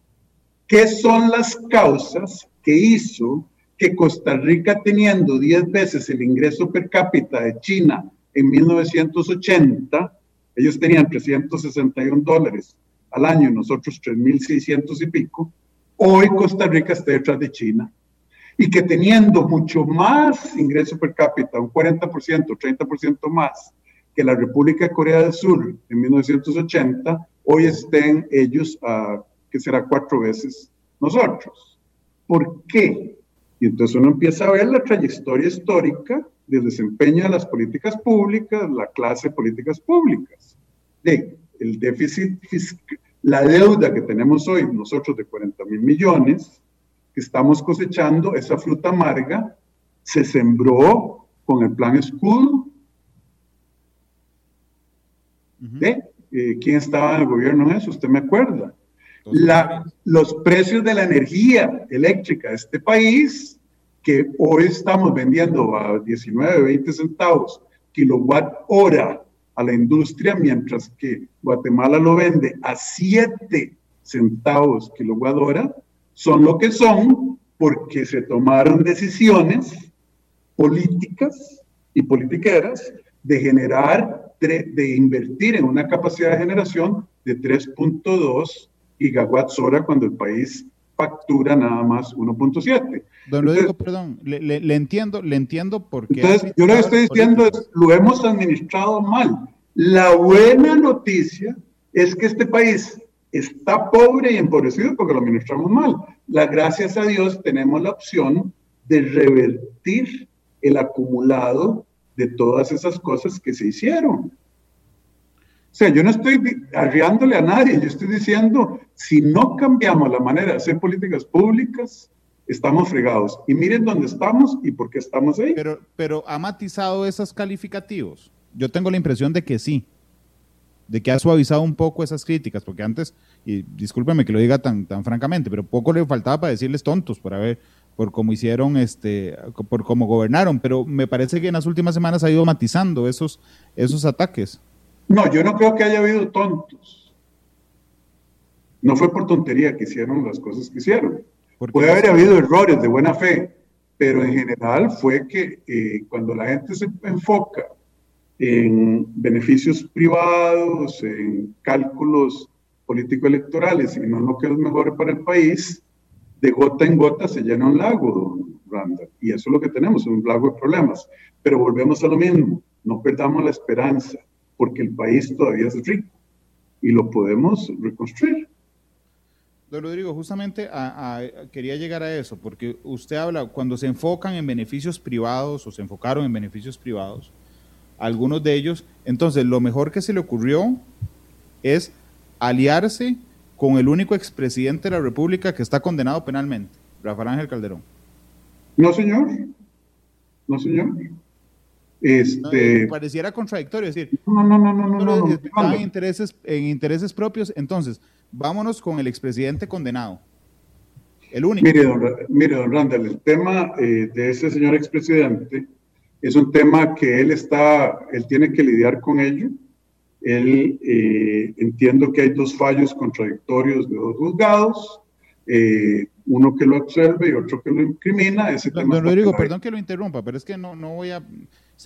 qué son las causas que hizo que Costa Rica, teniendo 10 veces el ingreso per cápita de China en 1980, ellos tenían 361 dólares al año, nosotros 3.600 y pico, hoy Costa Rica está detrás de China. Y que teniendo mucho más ingreso per cápita, un 40%, 30% más que la República de Corea del Sur en 1980, hoy estén ellos a, que será cuatro veces nosotros. ¿Por qué? Y entonces uno empieza a ver la trayectoria histórica del desempeño de las políticas públicas, la clase de políticas públicas. De el déficit fiscal, la deuda que tenemos hoy nosotros de 40 mil millones, que estamos cosechando, esa fruta amarga, se sembró con el plan escudo. Eh, ¿Quién estaba en el gobierno en eso? ¿Usted me acuerda? La, los precios de la energía eléctrica de este país, que hoy estamos vendiendo a 19, 20 centavos kilowatt hora a la industria, mientras que Guatemala lo vende a 7 centavos kilowatt hora, son lo que son porque se tomaron decisiones políticas y politiqueras de generar, de invertir en una capacidad de generación de 3.2 gigawatts hora cuando el país factura nada más 1.7. Don Rodrigo, perdón, le, entiendo, le entiendo porque... Entonces, yo lo que estoy diciendo es, lo hemos administrado mal. La buena noticia es que este país está pobre y empobrecido porque lo administramos mal. La, gracias a Dios tenemos la opción de revertir el acumulado de todas esas cosas que se hicieron. O sea, yo no estoy arriándole a nadie, yo estoy diciendo, si no cambiamos la manera de hacer políticas públicas, estamos fregados. Y miren dónde estamos y por qué estamos ahí. Pero, pero ha matizado esos calificativos. Yo tengo la impresión de que sí, de que ha suavizado un poco esas críticas, porque antes, y discúlpeme que lo diga tan, tan francamente, pero poco le faltaba para decirles tontos por haber por cómo hicieron, este, por cómo gobernaron, pero me parece que en las últimas semanas ha ido matizando esos, esos ataques. No, yo no creo que haya habido tontos. No fue por tontería que hicieron las cosas que hicieron. Puede haber habido errores de buena fe, pero en general fue que eh, cuando la gente se enfoca en beneficios privados, en cálculos político-electorales y no lo que es mejor para el país, de gota en gota se llena un lago, Randall. Y eso es lo que tenemos, un lago de problemas. Pero volvemos a lo mismo, no perdamos la esperanza porque el país todavía es rico y lo podemos reconstruir. Don Rodrigo, justamente quería llegar a eso, porque usted habla, cuando se enfocan en beneficios privados o se enfocaron en beneficios privados, algunos de ellos, entonces lo mejor que se le ocurrió es aliarse con el único expresidente de la República que está condenado penalmente, Rafael Ángel Calderón. No, señor. No, señor. Este, pareciera contradictorio, es decir, no, no, no, no, no, no, no, en intereses, en intereses propios, entonces, vámonos con el expresidente condenado. El único. Mire, don, mire, don Randall, el tema eh, de ese señor expresidente es un tema que él está, él tiene que lidiar con ello. Él eh, entiendo que hay dos fallos contradictorios de dos juzgados. Eh, uno que lo observe y otro que lo incrimina. Ese don, tema don Rodrigo, perdón que lo interrumpa, pero es que no, no voy a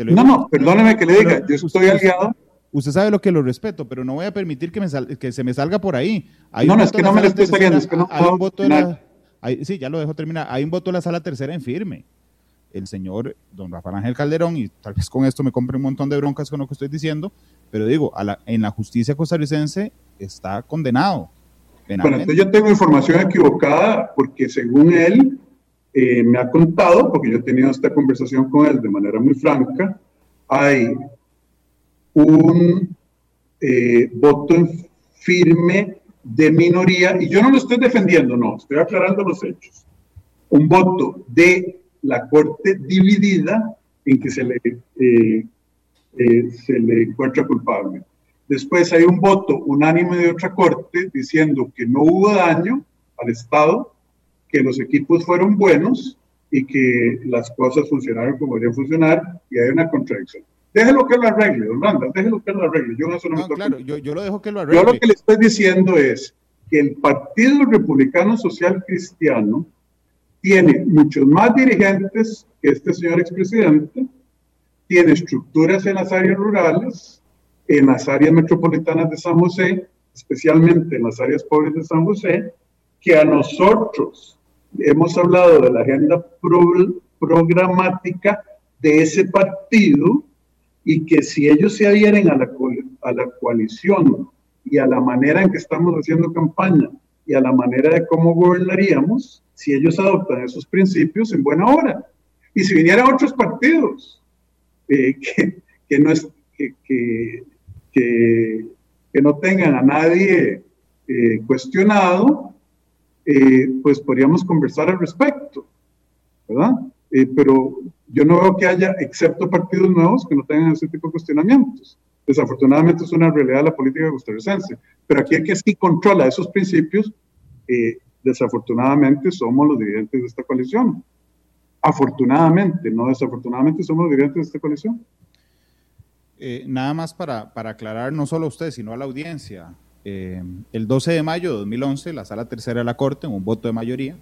no, no, perdóneme que le diga, yo estoy aliado. Usted sabe lo que lo respeto, pero no voy a permitir que, me que se me salga por ahí. no, no, es que no me lo estoy saliendo, es que no hay un voto de la, Sí, ya lo dejo terminar. Hay un voto de la sala tercera en firme. El señor don Rafael Ángel Calderón, y tal vez con esto me compre un montón de broncas con lo que estoy diciendo, pero digo, en la justicia costarricense está condenado. Bueno, entonces yo tengo información equivocada porque según él, eh, me ha contado, porque yo he tenido esta conversación con él de manera muy franca, hay un eh, voto firme de minoría, y yo no lo estoy defendiendo, no, estoy aclarando los hechos. Un voto de la corte dividida en que se le, eh, eh, se le encuentra culpable. Después hay un voto unánime de otra corte diciendo que no hubo daño al Estado, que los equipos fueron buenos y que las cosas funcionaron como deberían funcionar y hay una contradicción. Déjelo que lo arregle, don Randa, déjelo que lo arregle. Yo no, no, claro, yo, yo, lo dejo que lo arregle. Yo lo que le estoy diciendo es que el Partido Republicano Social Cristiano tiene muchos más dirigentes que este señor expresidente, tiene estructuras en las áreas rurales, en las áreas metropolitanas de San José, especialmente en las áreas pobres de San José, que a nosotros hemos hablado de la agenda programática de ese partido y que si ellos se adhieren a la, a la coalición y a la manera en que estamos haciendo campaña y a la manera de cómo gobernaríamos, si ellos adoptan esos principios en buena hora. Y si vinieran otros partidos eh, que, que, no es, que, que, que, no tengan a nadie eh, cuestionado, eh, pues podríamos conversar al respecto, ¿verdad? pero yo no veo que haya, excepto partidos nuevos, que no tengan ese tipo de cuestionamientos. Desafortunadamente es una realidad la política costarricense. Pero aquí el que sí controla esos principios, eh, desafortunadamente somos los dirigentes de esta coalición. Afortunadamente, no desafortunadamente somos los dirigentes de esta coalición. Eh, nada más para, para, aclarar, no solo a usted, sino a la audiencia. Eh, el 12 de mayo de 2011, la Sala Tercera de la Corte, en un voto de mayoría,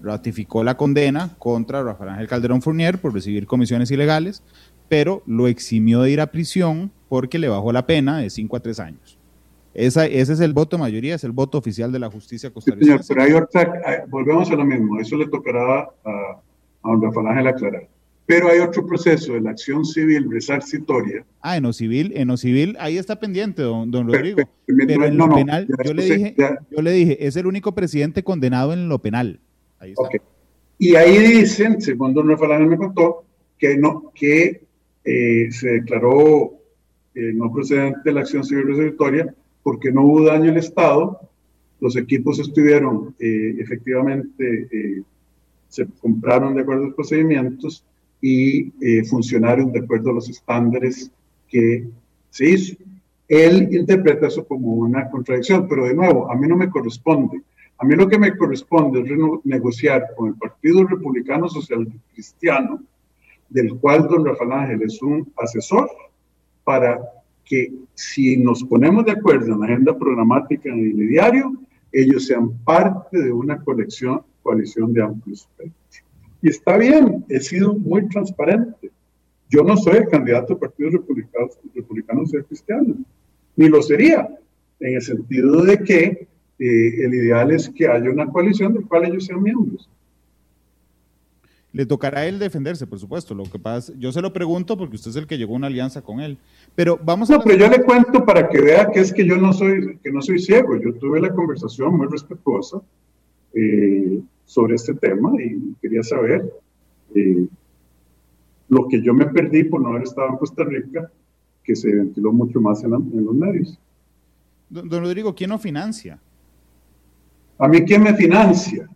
ratificó la condena contra Rafael Ángel Calderón Fournier por recibir comisiones ilegales, pero lo eximió de ir a prisión porque le bajó la pena de 5 a 3 años. Esa, ese es el voto de mayoría, es el voto oficial de la justicia costarricense. pero hay otra, volvemos a lo mismo, eso le tocará a, a don Rafael Ángel aclarar. Pero hay otro proceso de la acción civil resarcitoria. Ah, en lo civil, en lo civil, ahí está pendiente, don, don Rodrigo. Pero, en lo penal, yo, le dije, yo le dije, es el único presidente condenado en lo penal. Y ahí dicen, según don Rafael me contó, que, no, que eh, se declaró eh, no procedente la acción civil resolutoria porque no hubo daño al Estado, los equipos estuvieron eh, efectivamente, se compraron de acuerdo a los procedimientos y funcionaron de acuerdo a los estándares que se hizo. Él interpreta eso como una contradicción, pero de nuevo, a mí no me corresponde a mí lo que me corresponde es negociar con el Partido Republicano Social Cristiano, del cual don Rafael Ángel es un asesor, para que si nos ponemos de acuerdo en la agenda programática en el diario, ellos sean parte de una colección, coalición de amplios espectros. Y está bien, he sido muy transparente. Yo no soy el candidato del Partido Republicano, Republicano Social Cristiano, ni lo sería, en el sentido de que eh, el ideal es que haya una coalición del cual ellos sean miembros. Le tocará a él defenderse, por supuesto. Lo que pasa, yo se lo pregunto porque usted es el que llegó a una alianza con él. Pero vamos a. No, pero yo le cuento para que vea que es que yo no soy, que no soy ciego. Yo tuve la conversación muy respetuosa eh, sobre este tema y quería saber eh, lo que yo me perdí por no haber estado en Costa Rica, que se ventiló mucho más en, en los medios. Don, don Rodrigo, ¿quién lo financia? ¿A mí quién me financia?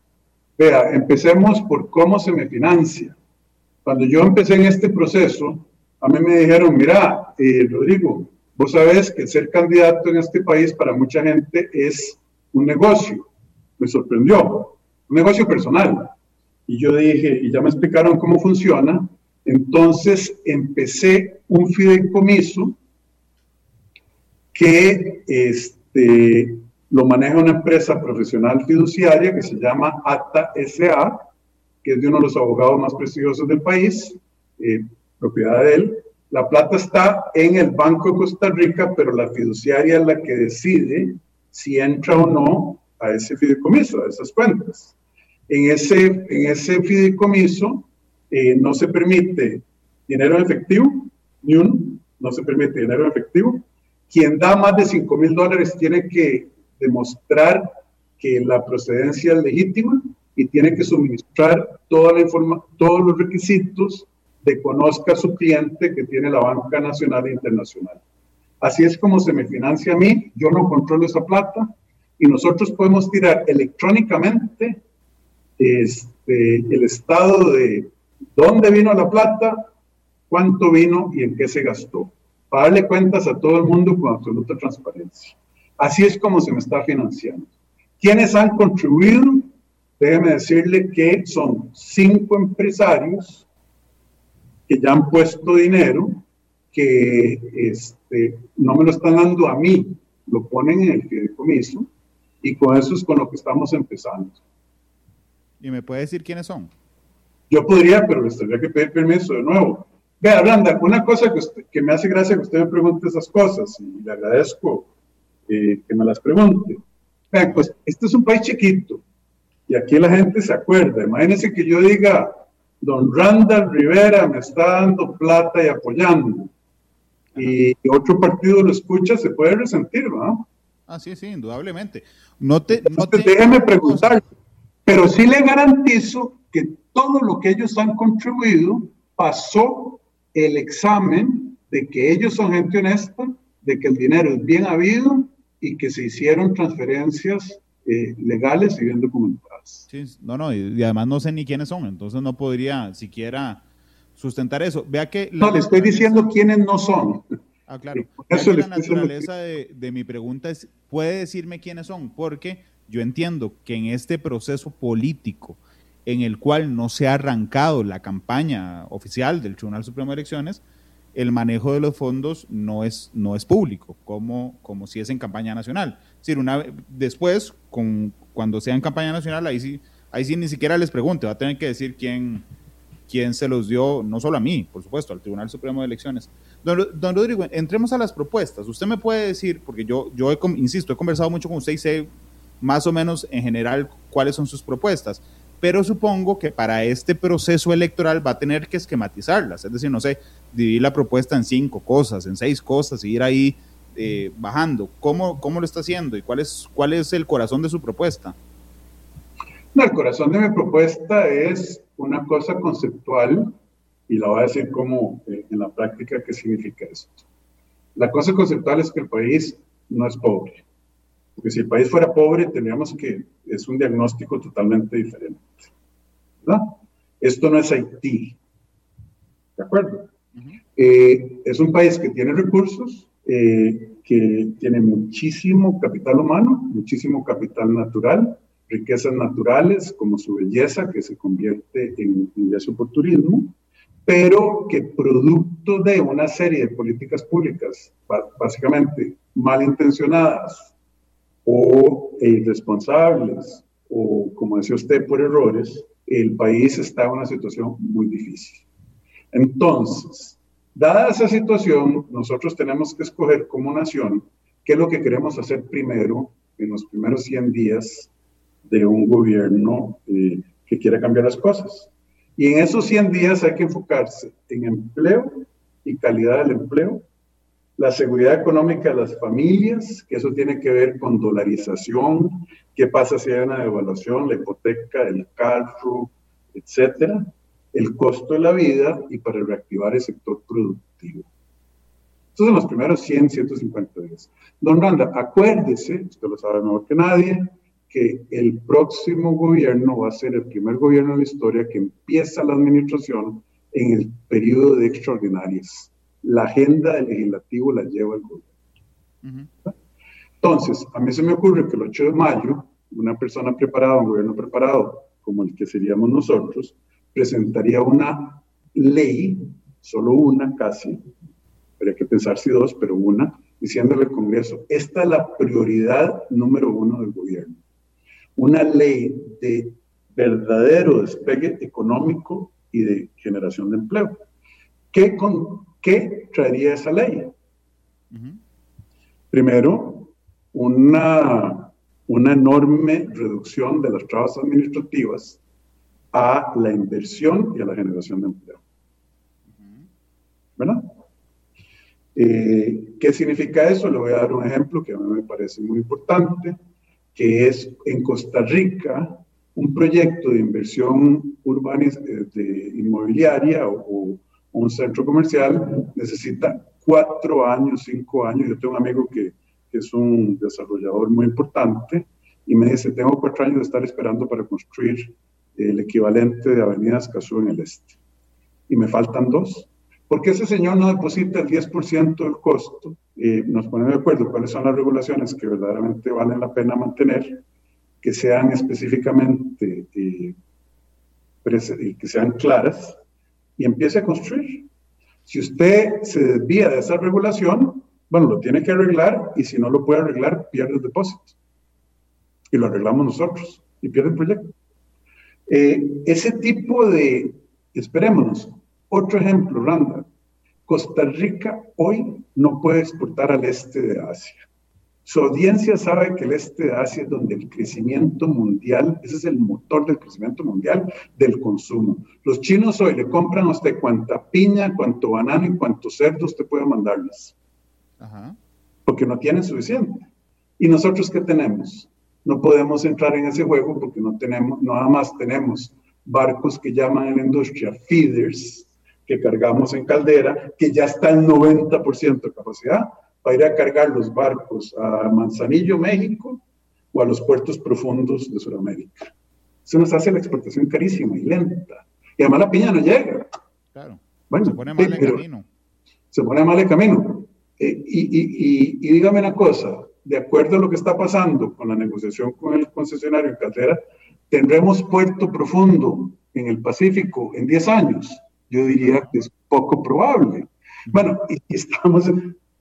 Vea, empecemos por cómo se me financia. Cuando yo empecé en este proceso, a mí me dijeron, mira, eh, Rodrigo, vos sabés que ser candidato en este país para mucha gente es un negocio. Me sorprendió, un negocio personal. Y yo dije, y ya me explicaron cómo funciona, entonces empecé un fideicomiso que este, lo maneja una empresa profesional fiduciaria que se llama ATA SA, que es de uno de los abogados más prestigiosos del país, eh, propiedad de él. La plata está en el Banco de Costa Rica, pero la fiduciaria es la que decide si entra o no a ese fideicomiso, a esas cuentas. En ese, en ese fideicomiso eh, no se permite dinero en efectivo, ni uno, no se permite dinero en efectivo. Quien da más de 5 mil dólares tiene que demostrar que la procedencia es legítima y tiene que suministrar toda la informa todos los requisitos de conozca a su cliente que tiene la banca nacional e internacional. Así es como se me financia a mí, yo no controlo esa plata y nosotros podemos tirar electrónicamente este, el estado de dónde vino la plata, cuánto vino y en qué se gastó, para darle cuentas a todo el mundo con absoluta transparencia. Así es como se me está financiando. ¿Quiénes han contribuido? Déjeme decirle que son cinco empresarios que ya han puesto dinero, que este, no me lo están dando a mí, lo ponen en el fideicomiso y con eso es con lo que estamos empezando. ¿Y me puede decir quiénes son? Yo podría, pero les tendría que pedir permiso de nuevo. Vea, Branda, una cosa que, que me hace gracia que usted me pregunte esas cosas y le agradezco eh, que me las pregunte. Vean, pues este es un país chiquito y aquí la gente se acuerda. Imagínense que yo diga, don Randall Rivera me está dando plata y apoyando y otro partido lo escucha, se puede resentir, ¿no? Ah, sí, sí, indudablemente. No te, no te... Déjeme preguntar, pero sí le garantizo que todo lo que ellos han contribuido pasó el examen de que ellos son gente honesta, de que el dinero es bien habido y que se hicieron transferencias eh, legales y bien documentadas. Sí, no, no, y, además no sé ni quiénes son, entonces no podría siquiera sustentar eso. Vea que... No, le estoy diciendo quiénes no son. Ah, claro. Eso la naturaleza de, de, mi pregunta es, ¿puede decirme quiénes son? Porque yo entiendo que en este proceso político en el cual no se ha arrancado la campaña oficial del Tribunal Supremo de Elecciones, el manejo de los fondos no es, no es público, como, como si es en campaña nacional. Es decir, una, después, con, cuando sea en campaña nacional, ahí sí, ahí sí ni siquiera les pregunte, va a tener que decir quién, quién se los dio, no solo a mí, por supuesto, al Tribunal Supremo de Elecciones. Don, Rodrigo, entremos a las propuestas. Usted me puede decir, porque yo, yo insisto, he conversado mucho con usted y sé más o menos en general cuáles son sus propuestas, pero supongo que para este proceso electoral va a tener que esquematizarlas, es decir, no sé, dividir la propuesta en cinco cosas, en seis cosas, y ir ahí eh, bajando. ¿Cómo, ¿Cómo lo está haciendo y cuál es, cuál es el corazón de su propuesta? No, el corazón de mi propuesta es una cosa conceptual y la voy a decir como eh, en la práctica qué significa esto. La cosa conceptual es que el país no es pobre. Porque si el país fuera pobre, tendríamos que, es un diagnóstico totalmente diferente. ¿verdad? Esto no es Haití. ¿De acuerdo? Eh, es un país que tiene recursos, eh, que tiene muchísimo capital humano, muchísimo capital natural, riquezas naturales como su belleza, que se convierte en ingreso por turismo, pero que producto de una serie de políticas públicas, básicamente malintencionadas o irresponsables, o como decía usted, por errores, el país está en una situación muy difícil. Entonces, dada esa situación, nosotros tenemos que escoger como nación qué es lo que queremos hacer primero en los primeros 100 días de un gobierno eh, que quiera cambiar las cosas. Y en esos 100 días hay que enfocarse en empleo y calidad del empleo, la seguridad económica de las familias, que eso tiene que ver con dolarización, qué pasa si hay una devaluación, la hipoteca, el carro, etcétera, el costo de la vida y para reactivar el sector productivo. Estos son los primeros 100, 150 días. Don Randa, acuérdese, usted lo sabe mejor que nadie, que el próximo gobierno va a ser el primer gobierno en la historia que empieza la administración en el periodo de extraordinarias. La agenda del legislativo la lleva el gobierno. Entonces, a mí se me ocurre que el 8 de mayo, una persona preparada, un gobierno preparado, como el que seríamos nosotros, presentaría una ley, solo una casi, habría que pensar si dos, pero una, diciéndole al Congreso, esta es la prioridad número uno del gobierno una ley de verdadero despegue económico y de generación de empleo. ¿Qué, con, qué traería esa ley? Primero, una, una enorme reducción de las trabas administrativas a la inversión y a la generación de empleo. ¿Verdad? Eh, ¿Qué significa eso? Le voy a dar un ejemplo que a mí me parece muy importante que es en Costa Rica un proyecto de inversión urbana eh, de inmobiliaria o, un centro comercial necesita cuatro años, cinco años. Yo tengo un amigo que, es un desarrollador muy importante y me dice, tengo cuatro años de estar esperando para construir el equivalente de Avenida Escazú en el este. y me faltan dos. ¿Por qué ese señor no deposita el 10% del costo? Eh, nos ponemos de acuerdo cuáles son las regulaciones que verdaderamente valen la pena mantener, que sean específicamente, eh, que sean claras, y empiece a construir. Si usted se desvía de esa regulación, bueno, lo tiene que arreglar y si no lo puede arreglar, pierde el depósito. Y lo arreglamos nosotros y pierde el proyecto. Eh, ese tipo de, esperémonos, otro ejemplo, Randa. Costa Rica hoy no puede exportar al este de Asia. Su audiencia sabe que el este de Asia es donde el crecimiento mundial, ese es el motor del crecimiento mundial del consumo. Los chinos hoy le compran a usted cuánta piña, cuánto banano y cuántos cerdos usted puede mandarles. Porque no tienen suficiente. ¿Y nosotros qué tenemos? No podemos entrar en ese juego porque no tenemos, nada más tenemos barcos que llaman en la industria feeders, que cargamos en caldera, que ya está el 90% de capacidad para ir a cargar los barcos a Manzanillo, México, o a los puertos profundos de Sudamérica. Eso nos hace la exportación carísima y lenta. Y además la piña no llega. Claro. Bueno, se pone mal el camino. Se pone mal el camino. Eh, y, y, y, dígame una cosa, de acuerdo a lo que está pasando con la negociación con el concesionario en Caldera, ¿tendremos puerto profundo en el Pacífico en 10 años? Yo diría que es poco probable. Bueno, y estamos,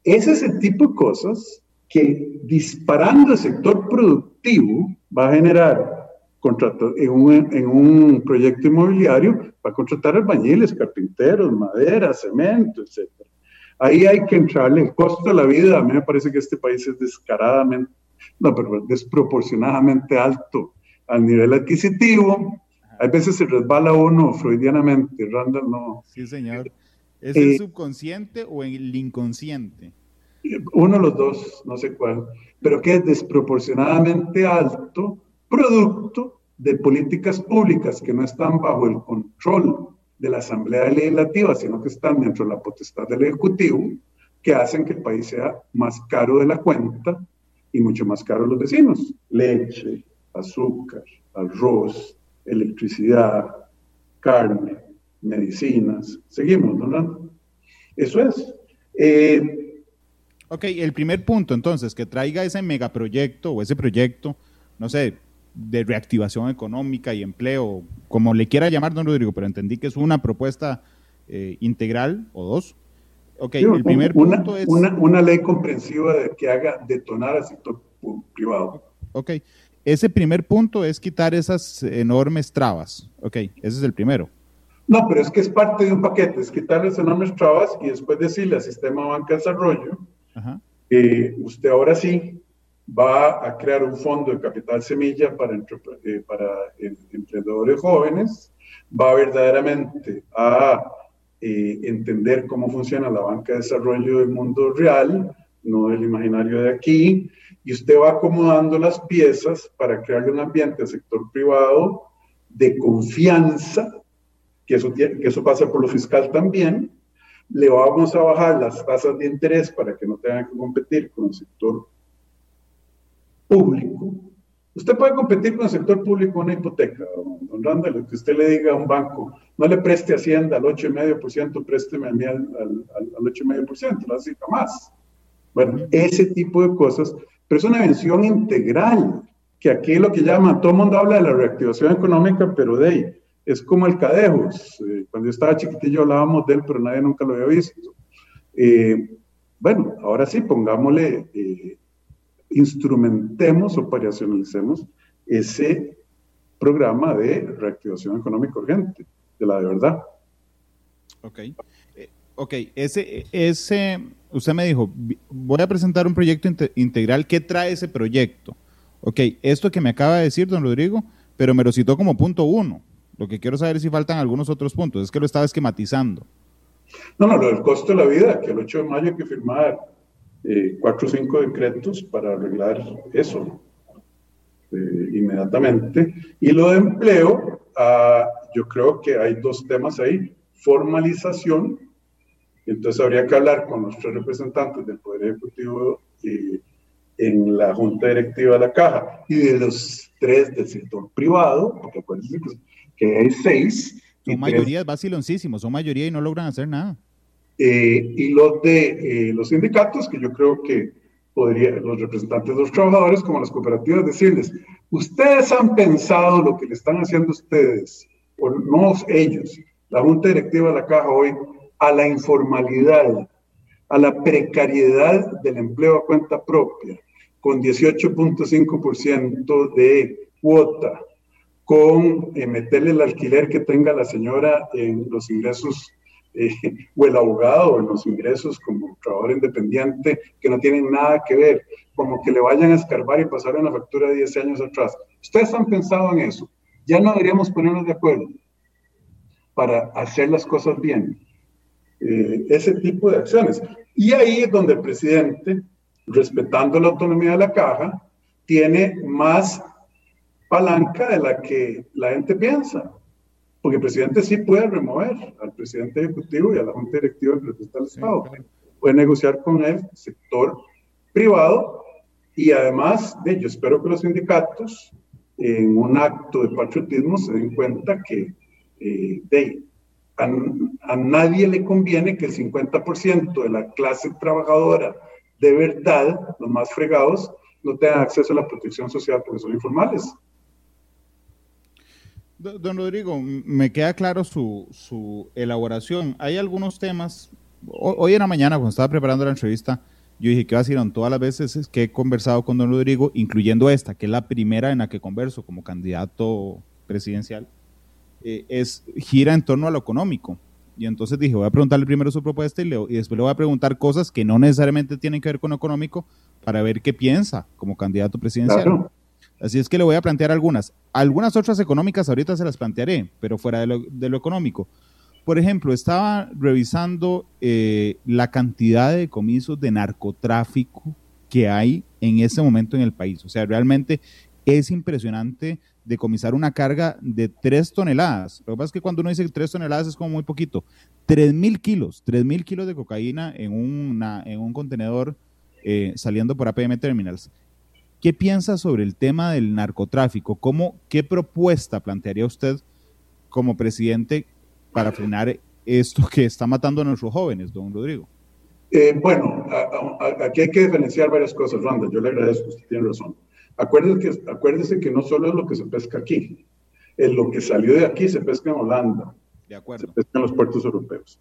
ese es el tipo de cosas que disparando el sector productivo va a generar contrato, en, un, en un proyecto inmobiliario, va a contratar albañiles, carpinteros, madera, cemento, etc. Ahí hay que entrarle el costo de la vida. A mí me parece que este país es descaradamente, no, pero desproporcionadamente alto al nivel adquisitivo. Hay veces se resbala uno freudianamente, Randall no. Sí, señor. ¿Es el eh, subconsciente o el inconsciente? Uno de los dos, no sé cuál, pero que es desproporcionadamente alto, producto de políticas públicas que no están bajo el control de la Asamblea Legislativa, sino que están dentro de la potestad del Ejecutivo, que hacen que el país sea más caro de la cuenta y mucho más caro a los vecinos. Leche, azúcar, arroz, electricidad, carne, medicinas. Seguimos, ¿no? Eso es. Eh, ok, el primer punto entonces, que traiga ese megaproyecto o ese proyecto, no sé, de reactivación económica y empleo, como le quiera llamar, don Rodrigo, pero entendí que es una propuesta eh, integral o dos. Ok, el primer punto es... Una, una, ley comprensiva de que haga detonar al sector privado. Ok, ese primer punto es quitar esas enormes trabas. Ok, ese es el primero. No, pero es que es parte de un paquete, es quitarle esas enormes trabas y después decirle al sistema banca de desarrollo, que usted ahora sí va a crear un fondo de capital semilla para, eh, para emprendedores jóvenes, va verdaderamente a eh, entender cómo funciona la banca de desarrollo del mundo real, no del imaginario de aquí, y usted va acomodando las piezas para crearle un ambiente al sector privado de confianza que eso, que eso pasa por lo fiscal también, le vamos a bajar las tasas de interés para que no tengan que competir con el sector público. Usted puede competir con el sector público en una hipoteca, don Randall, que usted le diga a un banco, no le preste Hacienda al 8,5%, présteme a mí al, al, al 8,5%, no así jamás. Bueno, ese tipo de cosas, pero es una vención integral, que aquí lo que llaman, todo el mundo habla de la reactivación económica, pero de ahí, es como el Cadejos. Eh, cuando yo estaba chiquitillo hablábamos de él, pero nadie nunca lo había visto. Eh, bueno, ahora sí, pongámosle, eh, instrumentemos, operacionalicemos ese programa de reactivación económica urgente, de la de verdad. Ok. Ok, ese, ese, usted me dijo, voy a presentar un proyecto integral. ¿Qué trae ese proyecto? Ok, esto que me acaba de decir don Rodrigo, pero me lo citó como punto uno. Lo que quiero saber es si faltan algunos otros puntos. Es que lo estaba esquematizando. No, no, lo del costo de la vida, que el 8 de mayo hay que firmar eh, cuatro o cinco decretos para arreglar eso eh, inmediatamente. Y lo de empleo, ah, yo creo que hay dos temas ahí. Formalización, entonces habría que hablar con los tres representantes del Poder Ejecutivo eh, en la Junta Directiva de la Caja y de los tres del sector privado, porque acuérdense que que hay seis, Son mayorías vaciloncísimos, son mayoría y no logran hacer nada. Eh, y los de eh, los sindicatos, que yo creo que podría, los representantes de los trabajadores, como las cooperativas, decirles, ustedes han pensado lo que le están haciendo ustedes, o no ellos, la Junta Directiva de la Caja hoy, a la informalidad, a la precariedad del empleo a cuenta propia, con 18.5% de cuota, con eh, meterle el alquiler que tenga la señora en los ingresos eh, o el abogado en los ingresos como trabajador independiente que no tienen nada que ver, como que le vayan a escarbar y pasar una factura de 10 años atrás. Ustedes han pensado en eso. Ya no deberíamos ponernos de acuerdo para hacer las cosas bien. Eh, ese tipo de acciones. Y ahí es donde el presidente, respetando la autonomía de la caja, tiene más palanca de la que la gente piensa. Porque el presidente sí puede remover al presidente ejecutivo y a la junta directiva representa al Estado. Puede negociar con el sector privado y además, yo espero que los sindicatos en un acto de patriotismo se den cuenta que eh, de, a, a, nadie le conviene que el 50% de la clase trabajadora de verdad, los más fregados, no tengan acceso a la protección social porque son informales. Don Rodrigo, me queda claro su, su elaboración. Hay algunos temas, hoy en la mañana cuando estaba preparando la entrevista, yo dije que va a ser todas las veces que he conversado con don Rodrigo, incluyendo esta, que es la primera en la que converso como candidato presidencial, eh, es gira en torno a lo económico. Y entonces dije, voy a preguntarle primero su propuesta y, y después le voy a preguntar cosas que no necesariamente tienen que ver con lo económico para ver qué piensa como candidato presidencial. Así es que le voy a plantear algunas. Algunas otras económicas ahorita se las plantearé, pero fuera de lo, económico. Por ejemplo, estaba revisando eh, la cantidad de decomisos de narcotráfico que hay en este momento en el país. O sea, realmente es impresionante decomisar una carga de tres toneladas. Lo que pasa es que cuando uno dice tres toneladas es como muy poquito. Tres mil kilos, tres mil kilos de cocaína en, en un contenedor eh, saliendo por APM Terminals. ¿Qué piensa sobre el tema del narcotráfico? ¿Cómo, ¿Qué propuesta plantearía usted como presidente para frenar esto que está matando a nuestros jóvenes, don Rodrigo? Eh, bueno, aquí hay que diferenciar varias cosas, Randa. Yo le agradezco, usted tiene razón. Acuérdese que, acuérdese que no solo es lo que se pesca aquí, es lo que salió de aquí se pesca en Holanda, de acuerdo. se pesca en los puertos europeos.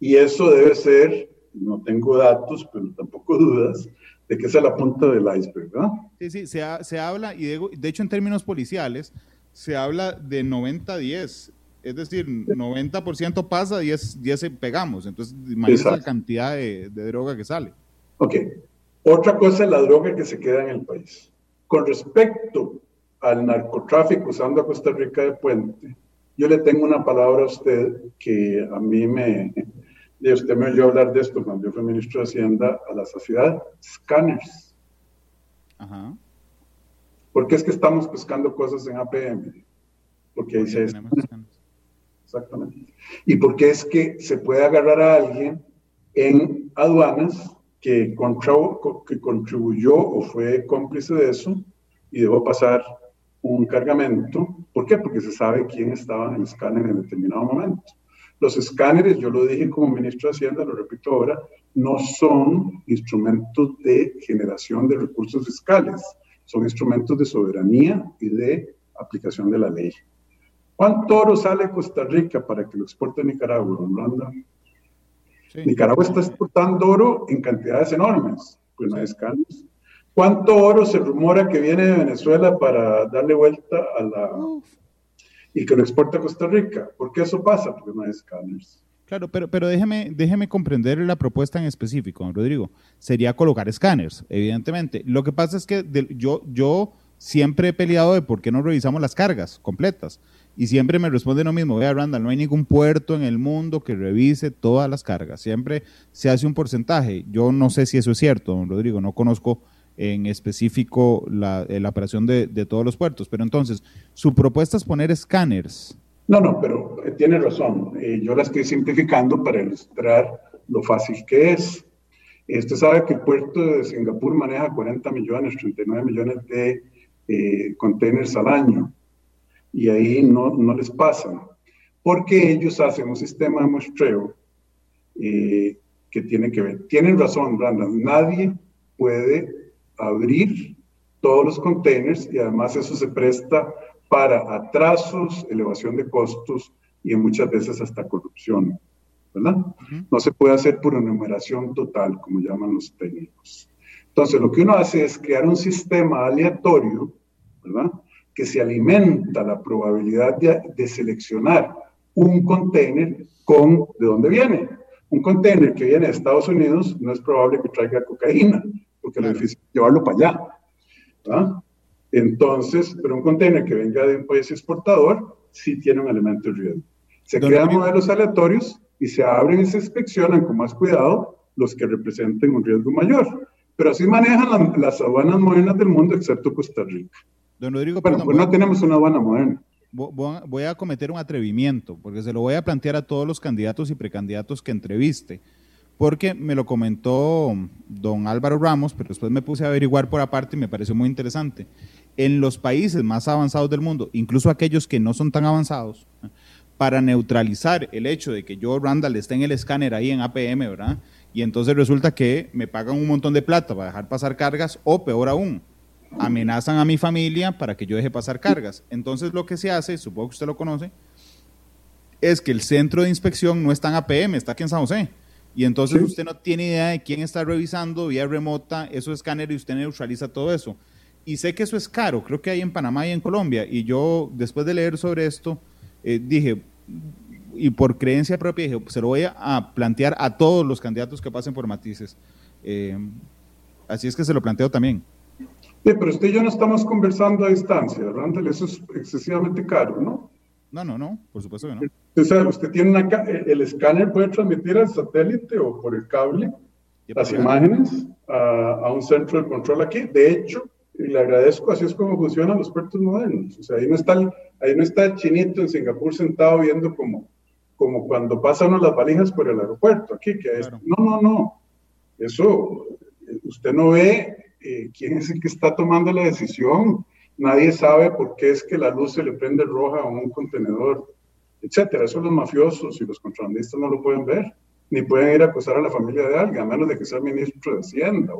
Y eso debe ser, no tengo datos, pero tampoco dudas, de que es la punta del iceberg, ¿verdad? Sí, sí, se, se habla, y de, hecho en términos policiales, se habla de 90-10, es decir, 90% pasa, y 10, 10 pegamos, entonces imagínate la cantidad de, de, droga que sale. Ok, otra cosa es la droga que se queda en el país. Con respecto al narcotráfico usando a Costa Rica de puente, yo le tengo una palabra a usted que a mí me, y usted me oyó hablar de esto cuando yo fui ministro de Hacienda a la sociedad, scanners. Ajá. ¿Por qué es que estamos pescando cosas en APM? Porque ahí se Exactamente. ¿Y por qué es que se puede agarrar a alguien en aduanas que, que contribuyó o fue cómplice de eso y debo pasar un cargamento? ¿Por qué? Porque se sabe quién estaba en el escáner en determinado momento. Los escáneres, yo lo dije como ministro de Hacienda, lo repito ahora, no son instrumentos de generación de recursos fiscales, son instrumentos de soberanía y de aplicación de la ley. ¿Cuánto oro sale a Costa Rica para que lo exporte a Nicaragua, Holanda? Nicaragua está exportando oro en cantidades enormes, pues no hay escáneres. ¿Cuánto oro se rumora que viene de Venezuela para darle vuelta a la, y que lo exporta a Costa Rica. ¿Por qué eso pasa? Porque no hay escáneres. Claro, pero, pero déjeme, déjeme comprender la propuesta en específico, Rodrigo. Sería colocar escáneres, evidentemente. Lo que pasa es que yo, yo siempre he peleado de por qué no revisamos las cargas completas. Y siempre me responde lo mismo, vea Randall, no hay ningún puerto en el mundo que revise todas las cargas. Siempre se hace un porcentaje. Yo no sé si eso es cierto, don Rodrigo, no conozco en específico la, la operación de, de, todos los puertos. Pero entonces, su propuesta es poner escáneres. No, no, pero eh, tiene razón. Eh, yo la estoy simplificando para ilustrar lo fácil que es. Usted sabe que el puerto de Singapur maneja 40 millones, 39 millones de eh, containers al año y ahí no, no les pasa. porque ellos hacen un sistema de muestreo eh, que tiene que ver. Tienen razón, Brandon, nadie puede abrir todos los containers y además eso se presta para atrasos, elevación de costos y muchas veces hasta corrupción, ¿verdad? No se puede hacer por enumeración total, como llaman los técnicos. Entonces, lo que uno hace es crear un sistema aleatorio, ¿verdad? Que se alimenta la probabilidad de, de seleccionar un container con de dónde viene. Un container que viene de Estados Unidos no es probable que traiga cocaína, porque lo difícil es llevarlo para allá. ¿verdad? Entonces, pero un container que venga de un país exportador sí tiene un elemento de riesgo. Se crean modelos aleatorios y se abren y se inspeccionan con más cuidado los que representen un riesgo mayor. Pero así manejan las aduanas modernas del mundo, excepto Costa Rica. Don Rodrigo, bueno, pues no tenemos una aduana moderna. Voy a cometer un atrevimiento, porque se lo voy a plantear a todos los candidatos y precandidatos que entreviste, porque me lo comentó don Álvaro Ramos, pero después me puse a averiguar por aparte y me pareció muy interesante en los países más avanzados del mundo, incluso aquellos que no son tan avanzados, para neutralizar el hecho de que yo, Randall, esté en el escáner ahí en APM, ¿verdad? Y entonces resulta que me pagan un montón de plata para dejar pasar cargas, o peor aún, amenazan a mi familia para que yo deje pasar cargas. Entonces lo que se hace, supongo que usted lo conoce, es que el centro de inspección no está en APM, está aquí en San José. Y entonces usted no tiene idea de quién está revisando vía remota esos escáneres y usted neutraliza todo eso y sé que eso es caro, creo que hay en Panamá y en Colombia, y yo después de leer sobre esto, eh, dije, y por creencia propia, dije, se lo voy a plantear a todos los candidatos que pasen por matices. Eh, así es que se lo planteo también. Sí, pero usted y yo no estamos conversando a distancia, Randall, eso es excesivamente caro, ¿no? No, no, no, por supuesto que no. Usted, usted tiene una, el escáner puede transmitir al satélite o por el cable las imágenes a, a un centro de control aquí. De hecho, y le agradezco, así es como funcionan los puertos modernos. O sea, ahí no está el, ahí no está el chinito en Singapur sentado viendo como, como cuando pasan las valijas por el aeropuerto, aquí, que es, no, no, no. Eso, usted no ve eh, quién es el que está tomando la decisión. Nadie sabe por qué es que la luz se le prende roja a un contenedor, etcétera. Eso los mafiosos y los contrabandistas no lo pueden ver, ni pueden ir a acusar a la familia de alguien, a menos de que sea ministro de Hacienda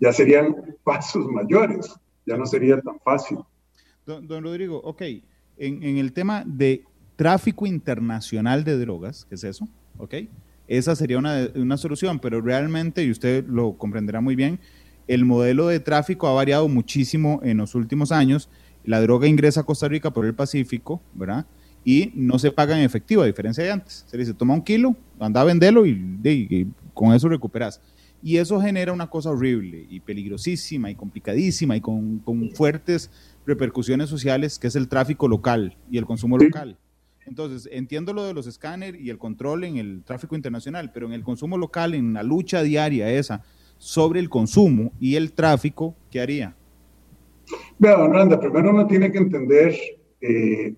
ya serían pasos mayores, ya no sería tan fácil. Don, Rodrigo, ok, en, el tema de tráfico internacional de drogas, ¿qué es eso? Ok, esa sería una, una solución, pero realmente, y usted lo comprenderá muy bien, el modelo de tráfico ha variado muchísimo en los últimos años. La droga ingresa a Costa Rica por el Pacífico, ¿verdad? Y no se paga en efectivo, a diferencia de antes. Se dice, toma un kilo, anda a venderlo y, y con eso recuperas. Y eso genera una cosa horrible y peligrosísima y complicadísima y con, fuertes repercusiones sociales, que es el tráfico local y el consumo local. Entonces, entiendo lo de los escáneres y el control en el tráfico internacional, pero en el consumo local, en la lucha diaria esa sobre el consumo y el tráfico, ¿qué haría? Vea, don Randa, primero uno tiene que entender eh,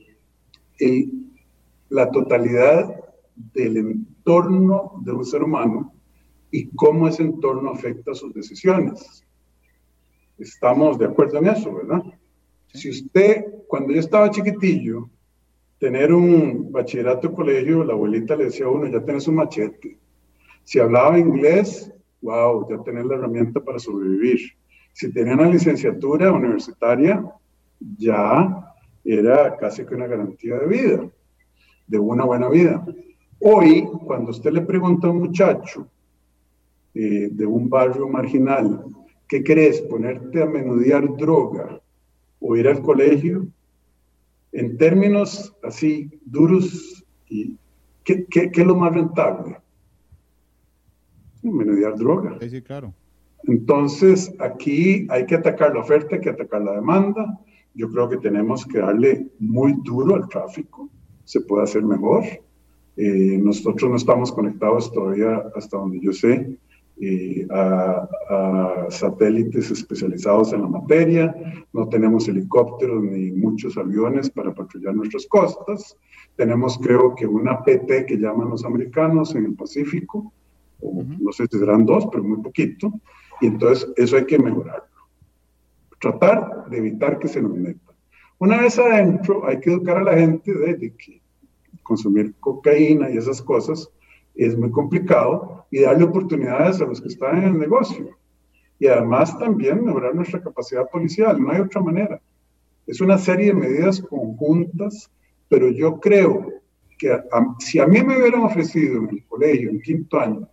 la totalidad del entorno de un ser humano y cómo ese entorno afecta sus decisiones. Estamos de acuerdo en eso, ¿verdad? Si usted, cuando yo estaba chiquitillo, tener un bachillerato colegio, la abuelita le decía a uno, ya tenés un machete. Si hablaba inglés, wow, ya tenés la herramienta para sobrevivir. Si tenía una licenciatura universitaria, ya era casi que una garantía de vida, de una buena vida. Hoy, cuando usted le pregunta a un muchacho eh, de un barrio marginal, ¿qué crees? ¿Ponerte a menudear droga o ir al colegio? En términos así duros, y, ¿qué, qué, qué es lo más rentable? Menudear droga. Sí, sí, claro. Entonces, aquí hay que atacar la oferta, hay que atacar la demanda. Yo creo que tenemos que darle muy duro al tráfico. Se puede hacer mejor. Eh, nosotros no estamos conectados todavía, hasta donde yo sé, a, satélites especializados en la materia, no tenemos helicópteros ni muchos aviones para patrullar nuestras costas, tenemos creo que una PT que llaman los americanos en el Pacífico, o no sé si serán dos, pero muy poquito, y entonces eso hay que mejorarlo. Tratar de evitar que se nos meta. Una vez adentro hay que educar a la gente de, que consumir cocaína y esas cosas es muy complicado y darle oportunidades a los que están en el negocio. Y además también mejorar nuestra capacidad policial, no hay otra manera. Es una serie de medidas conjuntas, pero yo creo que si a mí me hubieran ofrecido en el colegio, en quinto año,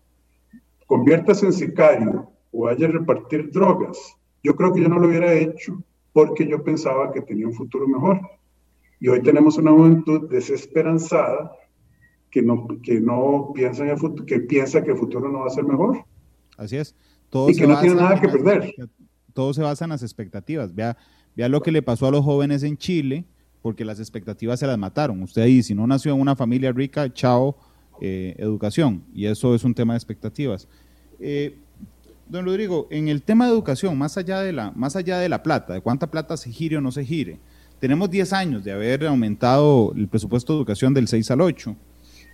conviertas en sicario o vaya a repartir drogas, yo creo que yo no lo hubiera hecho porque yo pensaba que tenía un futuro mejor. Y hoy tenemos una juventud desesperanzada que no, que no piensa, en el futuro, que piensa que el futuro no va a ser mejor. Así es. Todo y que no tiene nada que perder. Todo se basa en las expectativas. Vea, vea lo que le pasó a los jóvenes en Chile, porque las expectativas se las mataron. Usted ahí, si no nació en una familia rica, chao, eh, educación. Y eso es un tema de expectativas. Eh, don Rodrigo, en el tema de educación, más allá de la, más allá de la plata, de cuánta plata se gire o no se gire, tenemos 10 años de haber aumentado el presupuesto de educación del 6 al 8.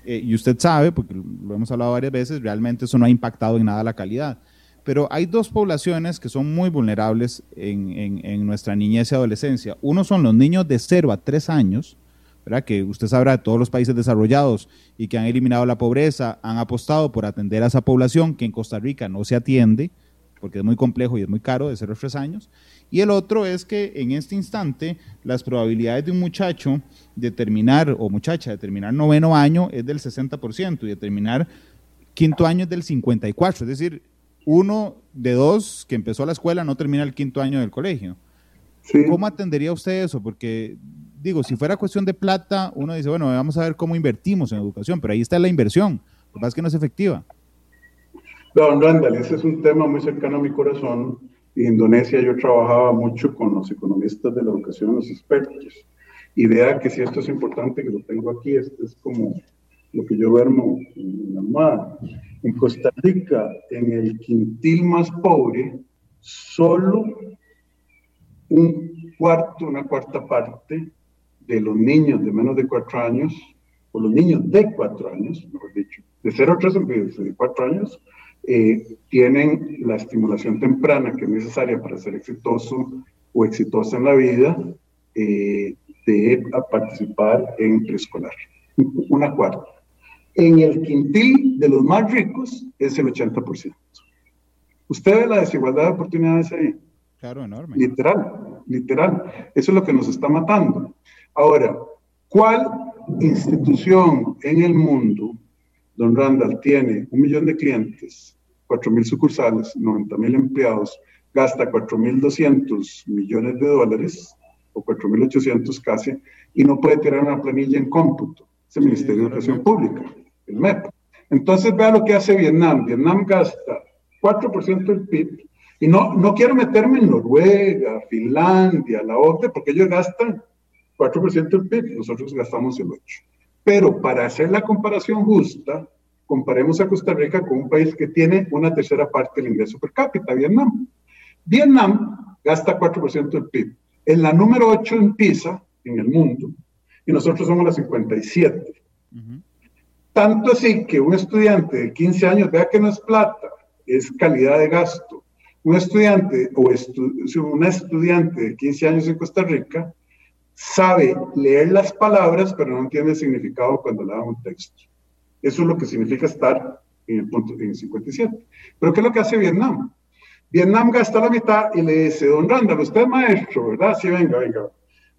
Eh, y usted sabe, porque lo hemos hablado varias veces, realmente eso no ha impactado en nada la calidad. Pero hay dos poblaciones que son muy vulnerables en, en, nuestra niñez y adolescencia. Uno son los niños de 0 a 3 años, ¿verdad? que usted sabrá todos los países desarrollados y que han eliminado la pobreza, han apostado por atender a esa población que en Costa Rica no se atiende, porque es muy complejo y es muy caro de 0 a 3 años. Y el otro es que en este instante las probabilidades de un muchacho de terminar, o muchacha de terminar noveno año es del 60% y de terminar quinto año es del 54%. Es decir, uno de dos que empezó la escuela no termina el quinto año del colegio. ¿Cómo atendería usted eso? Porque, digo, si fuera cuestión de plata, uno dice, bueno, vamos a ver cómo invertimos en educación, pero ahí está la inversión. Lo que pasa es que no es efectiva. Don Randall, ese es un tema muy cercano a mi corazón. En Indonesia yo trabajaba mucho con los economistas de la educación, los expertos. Y vea que si esto es importante, que lo tengo aquí, esto es como lo que yo duermo en la. En Costa Rica, en el quintil más pobre, solo un cuarto, una cuarta parte de los niños de menos de cuatro años, o los niños de cuatro años, mejor dicho, de 0 a 3 de cuatro años, eh, tienen la estimulación temprana que es necesaria para ser exitoso o exitosa en la vida eh, de participar en preescolar. Una cuarta. En el quintil de los más ricos es el 80%. ¿Usted ve la desigualdad de oportunidades ahí? Claro, enorme. Literal, literal. Eso es lo que nos está matando. Ahora, ¿cuál institución en el mundo, don Randall, tiene un millón de clientes, cuatro mil sucursales, 90 mil empleados, gasta 4.200 millones de dólares, o 4.800 casi, y no puede tirar una planilla en cómputo? Es el Ministerio de Educación Pública el MEP. Entonces, vea lo que hace Vietnam. Vietnam gasta 4% del PIB. Y no, no quiero meterme en Noruega, Finlandia, la OTE, porque ellos gastan 4% del PIB, nosotros gastamos el 8%. Pero para hacer la comparación justa, comparemos a Costa Rica con un país que tiene una tercera parte del ingreso per cápita, Vietnam. Vietnam gasta 4% del PIB. Es la número 8 en PISA, en el mundo, y nosotros somos la 57. Uh tanto así que un estudiante de 15 años, vea que no es plata, es calidad de gasto. Un estudiante o una estudiante de 15 años en Costa Rica sabe leer las palabras, pero no entiende significado cuando le dan un texto. Eso es lo que significa estar en el punto en el 57. Pero ¿qué es lo que hace Vietnam? Vietnam gasta la mitad y le dice, don Randall, usted es maestro, ¿verdad? Sí, venga, venga.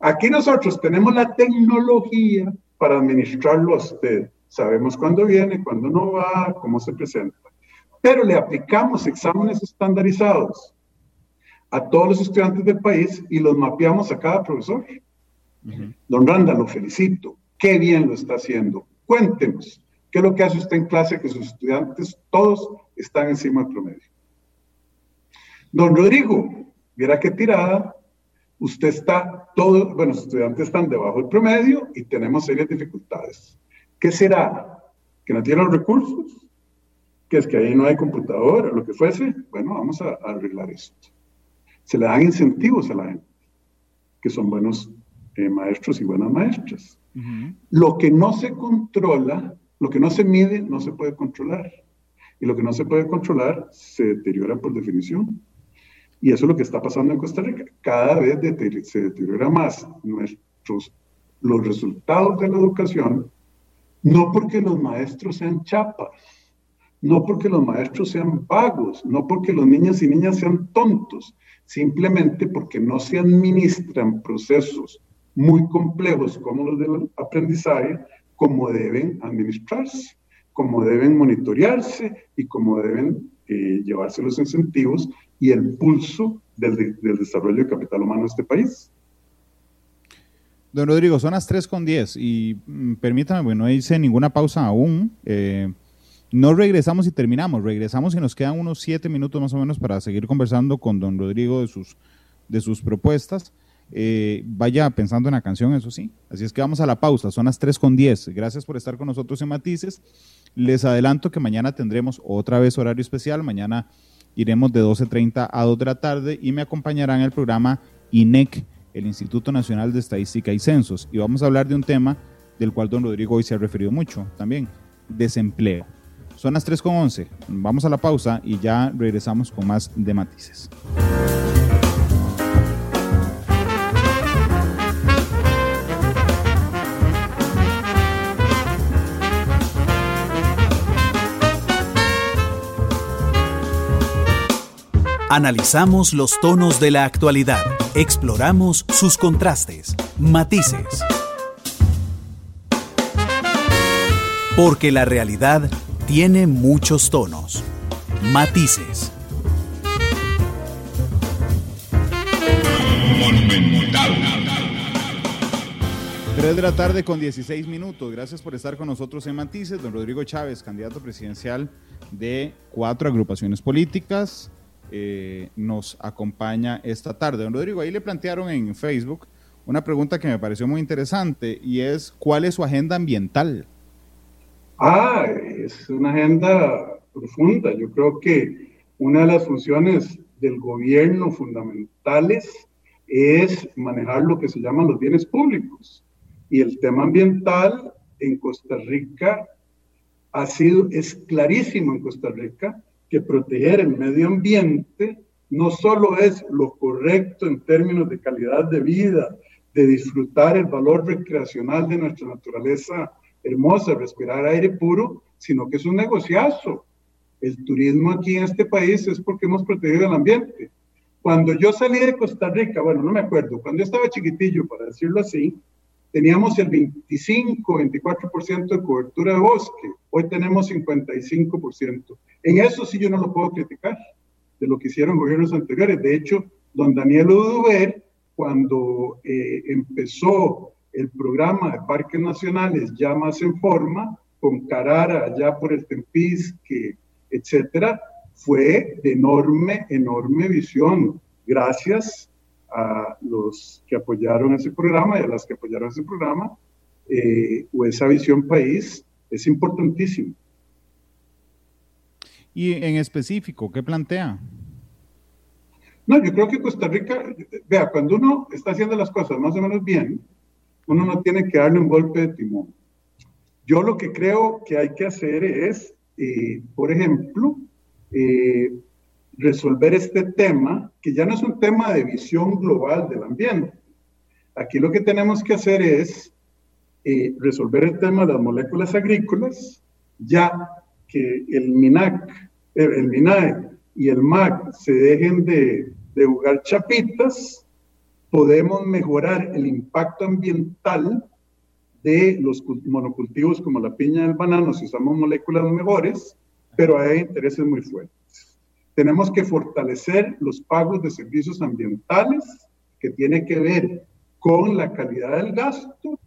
Aquí nosotros tenemos la tecnología para administrarlo a usted. Sabemos cuándo viene, cuándo no va, cómo se presenta. Pero le aplicamos exámenes estandarizados a todos los estudiantes del país y los mapeamos a cada profesor. Don Randa, lo felicito. Qué bien lo está haciendo. Cuéntenos, ¿qué es lo que hace usted en clase que sus estudiantes todos están encima del promedio? Don Rodrigo, mira qué tirada. Usted está, todos, bueno, los estudiantes están debajo del promedio y tenemos serias dificultades. ¿Qué será? ¿Que no tienen los recursos? ¿Que es que ahí no hay computadora? Lo que fuese. Bueno, vamos a, arreglar esto. Se le dan incentivos a la gente, que son buenos eh, maestros y buenas maestras. Lo que no se controla, lo que no se mide, no se puede controlar. Y lo que no se puede controlar se deteriora por definición. Y eso es lo que está pasando en Costa Rica. Cada vez se deteriora más nuestros, los resultados de la educación No porque los maestros sean chapas, no porque los maestros sean vagos, no porque los niños y niñas sean tontos, simplemente porque no se administran procesos muy complejos como los del aprendizaje como deben administrarse, como deben monitorearse y como deben eh, llevarse los incentivos y el pulso del, del desarrollo de capital humano de este país. Don Rodrigo, son las 3 con 10 y mm, permítame, bueno, no hice ninguna pausa aún. Eh, no regresamos y terminamos, regresamos y nos quedan unos 7 minutos más o menos para seguir conversando con don Rodrigo de sus, de sus propuestas. Eh, vaya pensando en la canción, eso sí. Así es que vamos a la pausa, son las 3 con 10. Gracias por estar con nosotros en Matices. Les adelanto que mañana tendremos otra vez horario especial. Mañana iremos de 12.30 a 2 de la tarde y me acompañará en el programa INEC, el Instituto Nacional de Estadística y Censos. Y vamos a hablar de un tema del cual don Rodrigo hoy se ha referido mucho también, desempleo. Son las 3.11. Vamos a la pausa y ya regresamos con más de matices. Analizamos los tonos de la actualidad, exploramos sus contrastes, matices. Porque la realidad tiene muchos tonos, matices. Tres de la tarde con 16 minutos. Gracias por estar con nosotros en Matices. Don Rodrigo Chávez, candidato presidencial de cuatro agrupaciones políticas, eh, nos acompaña esta tarde. Don Rodrigo, ahí le plantearon en Facebook una pregunta que me pareció muy interesante y es, ¿cuál es su agenda ambiental? Ah, es una agenda profunda. Yo creo que una de las funciones del gobierno fundamentales es manejar lo que se llaman los bienes públicos. Y el tema ambiental en Costa Rica ha sido, es clarísimo en Costa Rica, que proteger el medio ambiente no solo es lo correcto en términos de calidad de vida, de disfrutar el valor recreacional de nuestra naturaleza hermosa, respirar aire puro, sino que es un negociazo. El turismo aquí en este país es porque hemos protegido el ambiente. Cuando yo salí de Costa Rica, bueno, no me acuerdo, cuando yo estaba chiquitillo, para decirlo así, teníamos el 25, 24% de cobertura de bosque. Hoy tenemos 55%. En eso sí yo no lo puedo criticar, de lo que hicieron gobiernos anteriores. De hecho, don Daniel Uduber, cuando eh, empezó el programa de parques nacionales ya más en forma, con Carara allá por el Tempisque, etcétera, fue de enorme, enorme visión. Gracias a los que apoyaron ese programa y a las que apoyaron ese programa, eh, o esa visión país es importantísimo. Y en específico, ¿qué plantea? No, yo creo que Costa Rica, vea, cuando uno está haciendo las cosas más o menos bien, uno no tiene que darle un golpe de timón. Yo lo que creo que hay que hacer es, eh, por ejemplo, eh, resolver este tema, que ya no es un tema de visión global del ambiente. Aquí lo que tenemos que hacer es eh, resolver el tema de las moléculas agrícolas, ya que el MINAC, el MINAE y el MAC se dejen de, de jugar chapitas podemos mejorar el impacto ambiental de los monocultivos como la piña y el banano si usamos moléculas mejores, pero hay intereses muy fuertes. Tenemos que fortalecer los pagos de servicios ambientales que tiene que ver con la calidad del gasto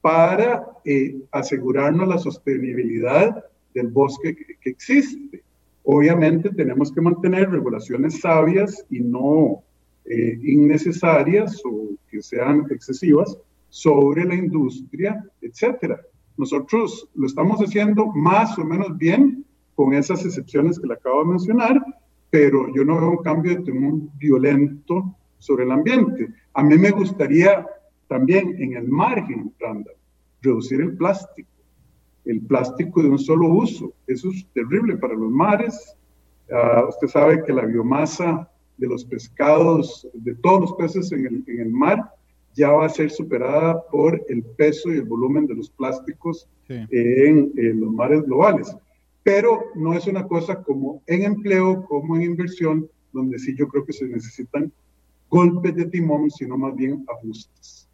para eh, asegurarnos la sostenibilidad del bosque que, que existe. Obviamente tenemos que mantener regulaciones sabias y no eh, innecesarias o que sean excesivas sobre la industria, etcétera. Nosotros lo estamos haciendo más o menos bien con esas excepciones que le acabo de mencionar, pero yo no veo un cambio de timón violento sobre el ambiente. A mí me gustaría también en el margen, Randall, reducir el plástico, el plástico de un solo uso. Eso es terrible para los mares. Uh, usted sabe que la biomasa de los pescados, de todos los peces en el, en el mar, ya va a ser superada por el peso y el volumen de los plásticos en, los mares globales. Pero no es una cosa como en empleo, como en inversión, donde sí yo creo que se necesitan golpes de timón, sino más bien ajustes.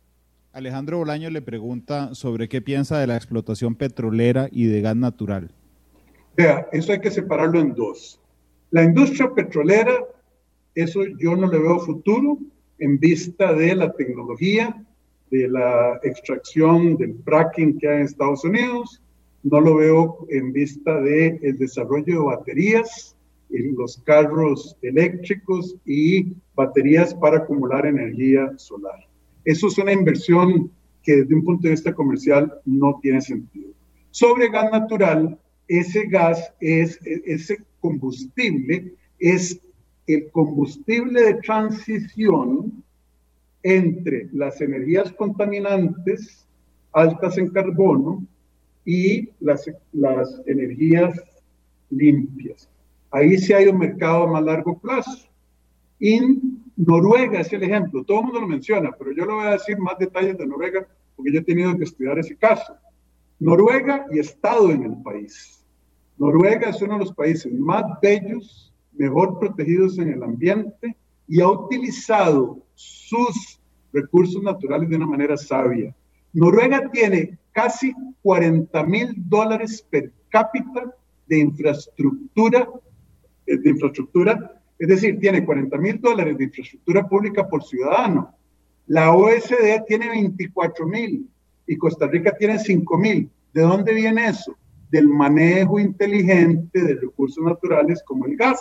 Alejandro Bolaño le pregunta sobre qué piensa de la explotación petrolera y de gas natural. Vea, eso hay que separarlo en dos. La industria petrolera, eso yo no le veo futuro en vista de la tecnología, de la extracción del fracking que hay en Estados Unidos, no lo veo en vista del el desarrollo de baterías en los carros eléctricos y baterías para acumular energía solar. Eso es una inversión que desde un punto de vista comercial no tiene sentido. Sobre gas natural, ese gas es, ese combustible es el combustible de transición entre las energías contaminantes altas en carbono y las, las energías limpias. Ahí sí hay un mercado a más largo plazo. En Noruega es el ejemplo, todo el mundo lo menciona, pero yo le voy a decir más detalles de Noruega porque yo he tenido que estudiar ese caso. Noruega y Estado en el país. Noruega es uno de los países más bellos, mejor protegidos en el ambiente y ha utilizado sus recursos naturales de una manera sabia. Noruega tiene casi 40 mil dólares per cápita de infraestructura, eh, de infraestructura, es decir, tiene 40 mil dólares de infraestructura pública por ciudadano. La OSD tiene 24 mil y Costa Rica tiene 5 mil. ¿De dónde viene eso? Del manejo inteligente de recursos naturales como el gas.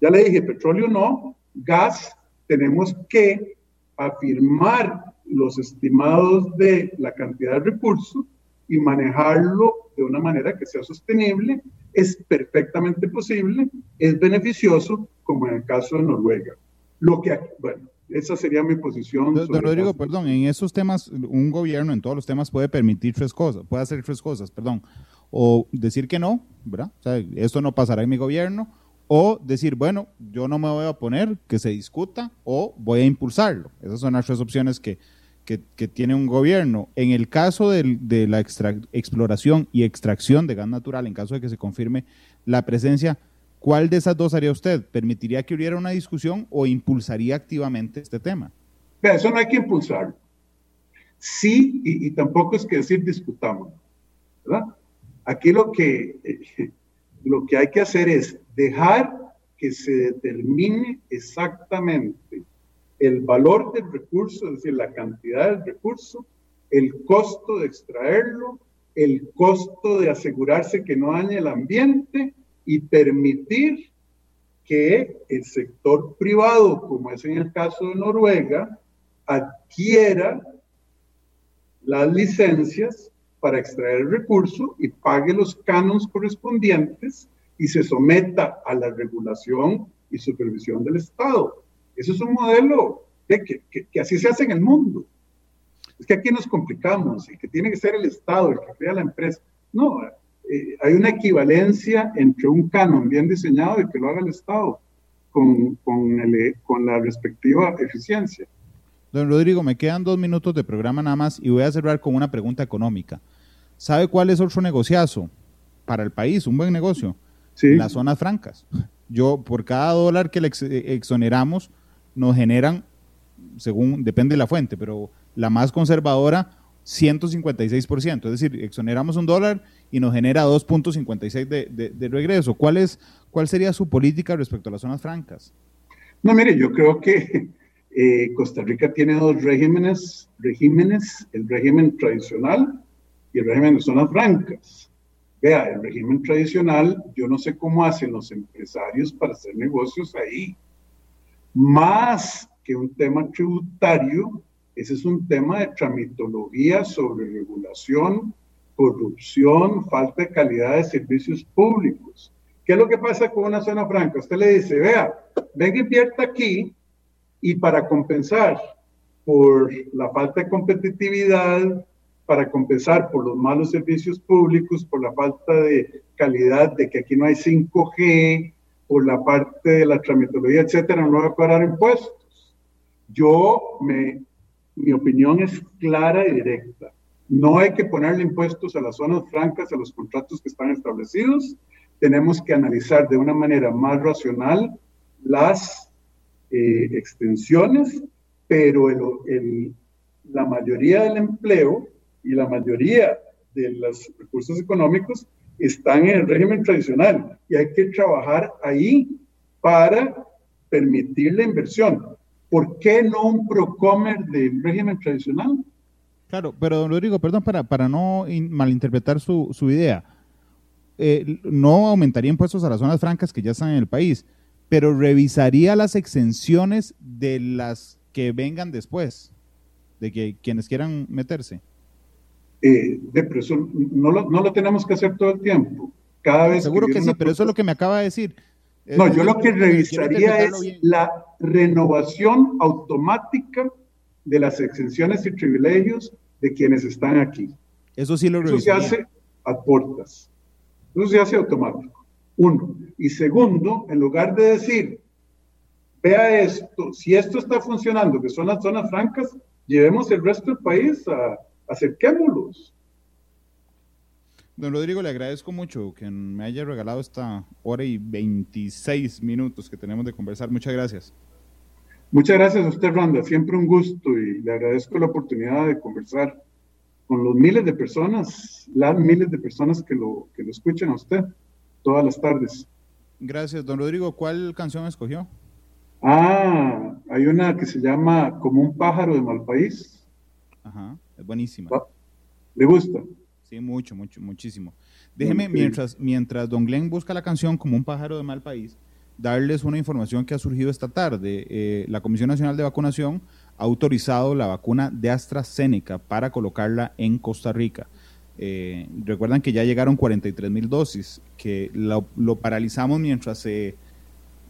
Ya le dije, petróleo no, gas tenemos que afirmar los estimados de la cantidad de recursos y manejarlo de una manera que sea sostenible, es perfectamente posible, es beneficioso, como en el caso de Noruega. Lo que, bueno, esa sería mi posición. Don, Rodrigo, perdón, en esos temas, un gobierno en todos los temas puede permitir tres cosas, puede hacer tres cosas, perdón, o decir que no, ¿verdad? O sea, esto no pasará en mi gobierno, o decir, bueno, yo no me voy a oponer, que se discuta, o voy a impulsarlo. Esas son las tres opciones que, que, tiene un gobierno. En el caso de la exploración y extracción de gas natural, en caso de que se confirme la presencia, ¿cuál de esas dos haría usted? ¿Permitiría que hubiera una discusión o impulsaría activamente este tema? Eso no hay que impulsar. Sí, y, tampoco es que decir discutamos. Aquí lo que, eh, lo que hay que hacer es dejar que se determine exactamente el valor del recurso, es decir, la cantidad del recurso, el costo de extraerlo, el costo de asegurarse que no dañe el ambiente y permitir que el sector privado, como es en el caso de Noruega, adquiera las licencias para extraer el recurso y pague los canos correspondientes y se someta a la regulación y supervisión del Estado. Eso es un modelo que, que, así se hace en el mundo. Es que aquí nos complicamos y que tiene que ser el Estado el que crea la empresa. No, eh, hay una equivalencia entre un canon bien diseñado y que lo haga el Estado con, con, el, con la respectiva eficiencia. Don Rodrigo, me quedan dos minutos de programa nada más y voy a cerrar con una pregunta económica. ¿Sabe cuál es otro negociazo para el país? Un buen negocio. Sí. Las zonas francas. Yo, por cada dólar que le exoneramos, nos generan, según, depende de la fuente, pero la más conservadora, 156%. Es decir, exoneramos un dólar y nos genera 2.56 de, de, regreso. ¿Cuál, es, ¿Cuál sería su política respecto a las zonas francas? No, mire, yo creo que eh, Costa Rica tiene dos regímenes, regímenes, el régimen tradicional y el régimen de zonas francas. Vea, el régimen tradicional, yo no sé cómo hacen los empresarios para hacer negocios ahí más que un tema tributario, ese es un tema de tramitología sobre regulación, corrupción, falta de calidad de servicios públicos. ¿Qué es lo que pasa con una zona franca? Usted le dice, vea, venga invierta aquí y para compensar por la falta de competitividad, para compensar por los malos servicios públicos, por la falta de calidad, de que aquí no hay 5G, por la parte de la tramitología, etcétera, no va a cobrar impuestos. Yo me mi opinión es clara y directa. No hay que ponerle impuestos a las zonas francas, a los contratos que están establecidos. Tenemos que analizar de una manera más racional las eh, extensiones, pero el, la mayoría del empleo y la mayoría de los recursos económicos están en el régimen tradicional y hay que trabajar ahí para permitir la inversión. ¿Por qué no un Procomer del régimen tradicional? Claro, pero don Rodrigo, perdón, para, para no malinterpretar su, su idea, eh, no aumentaría impuestos a las zonas francas que ya están en el país, pero revisaría las exenciones de las que vengan después, de que quienes quieran meterse. Eh, de, pero no, lo, no lo tenemos que hacer todo el tiempo. Cada vez Seguro que, sí, pero eso es lo que me acaba de decir. No, yo lo que revisaría es la renovación automática de las exenciones y privilegios de quienes están aquí. Eso sí lo revisaría. Eso se hace a puertas. Eso se hace automático. Uno. Y segundo, en lugar de decir, vea esto, si esto está funcionando, que son las zonas francas, llevemos el resto del país a acerquémoslos. Don Rodrigo, le agradezco mucho que me haya regalado esta hora y 26 minutos que tenemos de conversar. Muchas gracias. Muchas gracias a usted, Randa. Siempre un gusto y le agradezco la oportunidad de conversar con los miles de personas, las miles de personas que lo, que lo escuchan a usted todas las tardes. Gracias, don Rodrigo. ¿Cuál canción escogió? Ah, hay una que se llama Como un pájaro de mal país. Ajá, es buenísima. ¿Le gusta? Sí, mucho, mucho, muchísimo. Déjeme, mientras, mientras Don Glenn busca la canción como un pájaro de mal país, darles una información que ha surgido esta tarde. Eh, la Comisión Nacional de Vacunación ha autorizado la vacuna de AstraZeneca para colocarla en Costa Rica. Eh, recuerdan que ya llegaron 43 mil dosis, que lo, paralizamos mientras se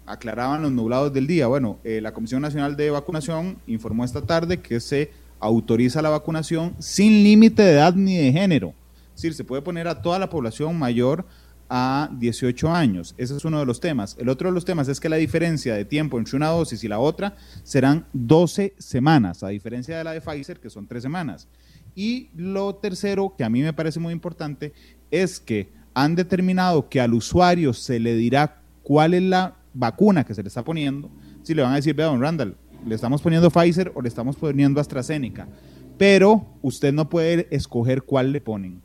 aclaraban los nublados del día. Bueno, eh, la Comisión Nacional de Vacunación informó esta tarde que se autoriza la vacunación sin límite de edad ni de género decir, se puede poner a toda la población mayor a 18 años. Ese es uno de los temas. El otro de los temas es que la diferencia de tiempo entre una dosis y la otra serán 12 semanas, a diferencia de la de Pfizer, que son 3 semanas. Y lo tercero, que a mí me parece muy importante, es que han determinado que al usuario se le dirá cuál es la vacuna que se le está poniendo. Si le van a decir, vea, don Randall, le estamos poniendo Pfizer o le estamos poniendo AstraZeneca. Pero usted no puede escoger cuál le ponen.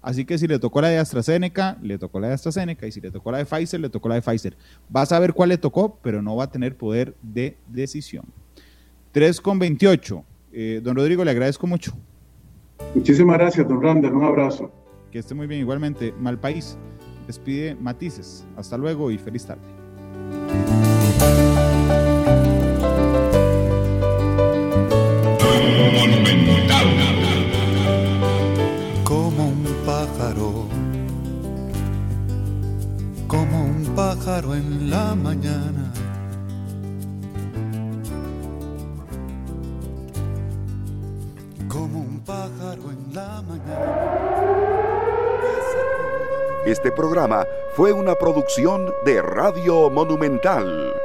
Así que si le tocó la de AstraZeneca, le tocó la de AstraZeneca, y si le tocó la de Pfizer, le tocó la de Pfizer. Va a saber cuál le tocó, pero no va a tener poder de decisión. 3 con 28. Eh, don Rodrigo, le agradezco mucho. Muchísimas gracias, don Randall. Un abrazo. Que esté muy bien. Igualmente, mal país. Despide Matices. Hasta luego y feliz tarde. Como un pájaro en la mañana. Como un pájaro en la mañana. Este programa fue una producción de Radio Monumental.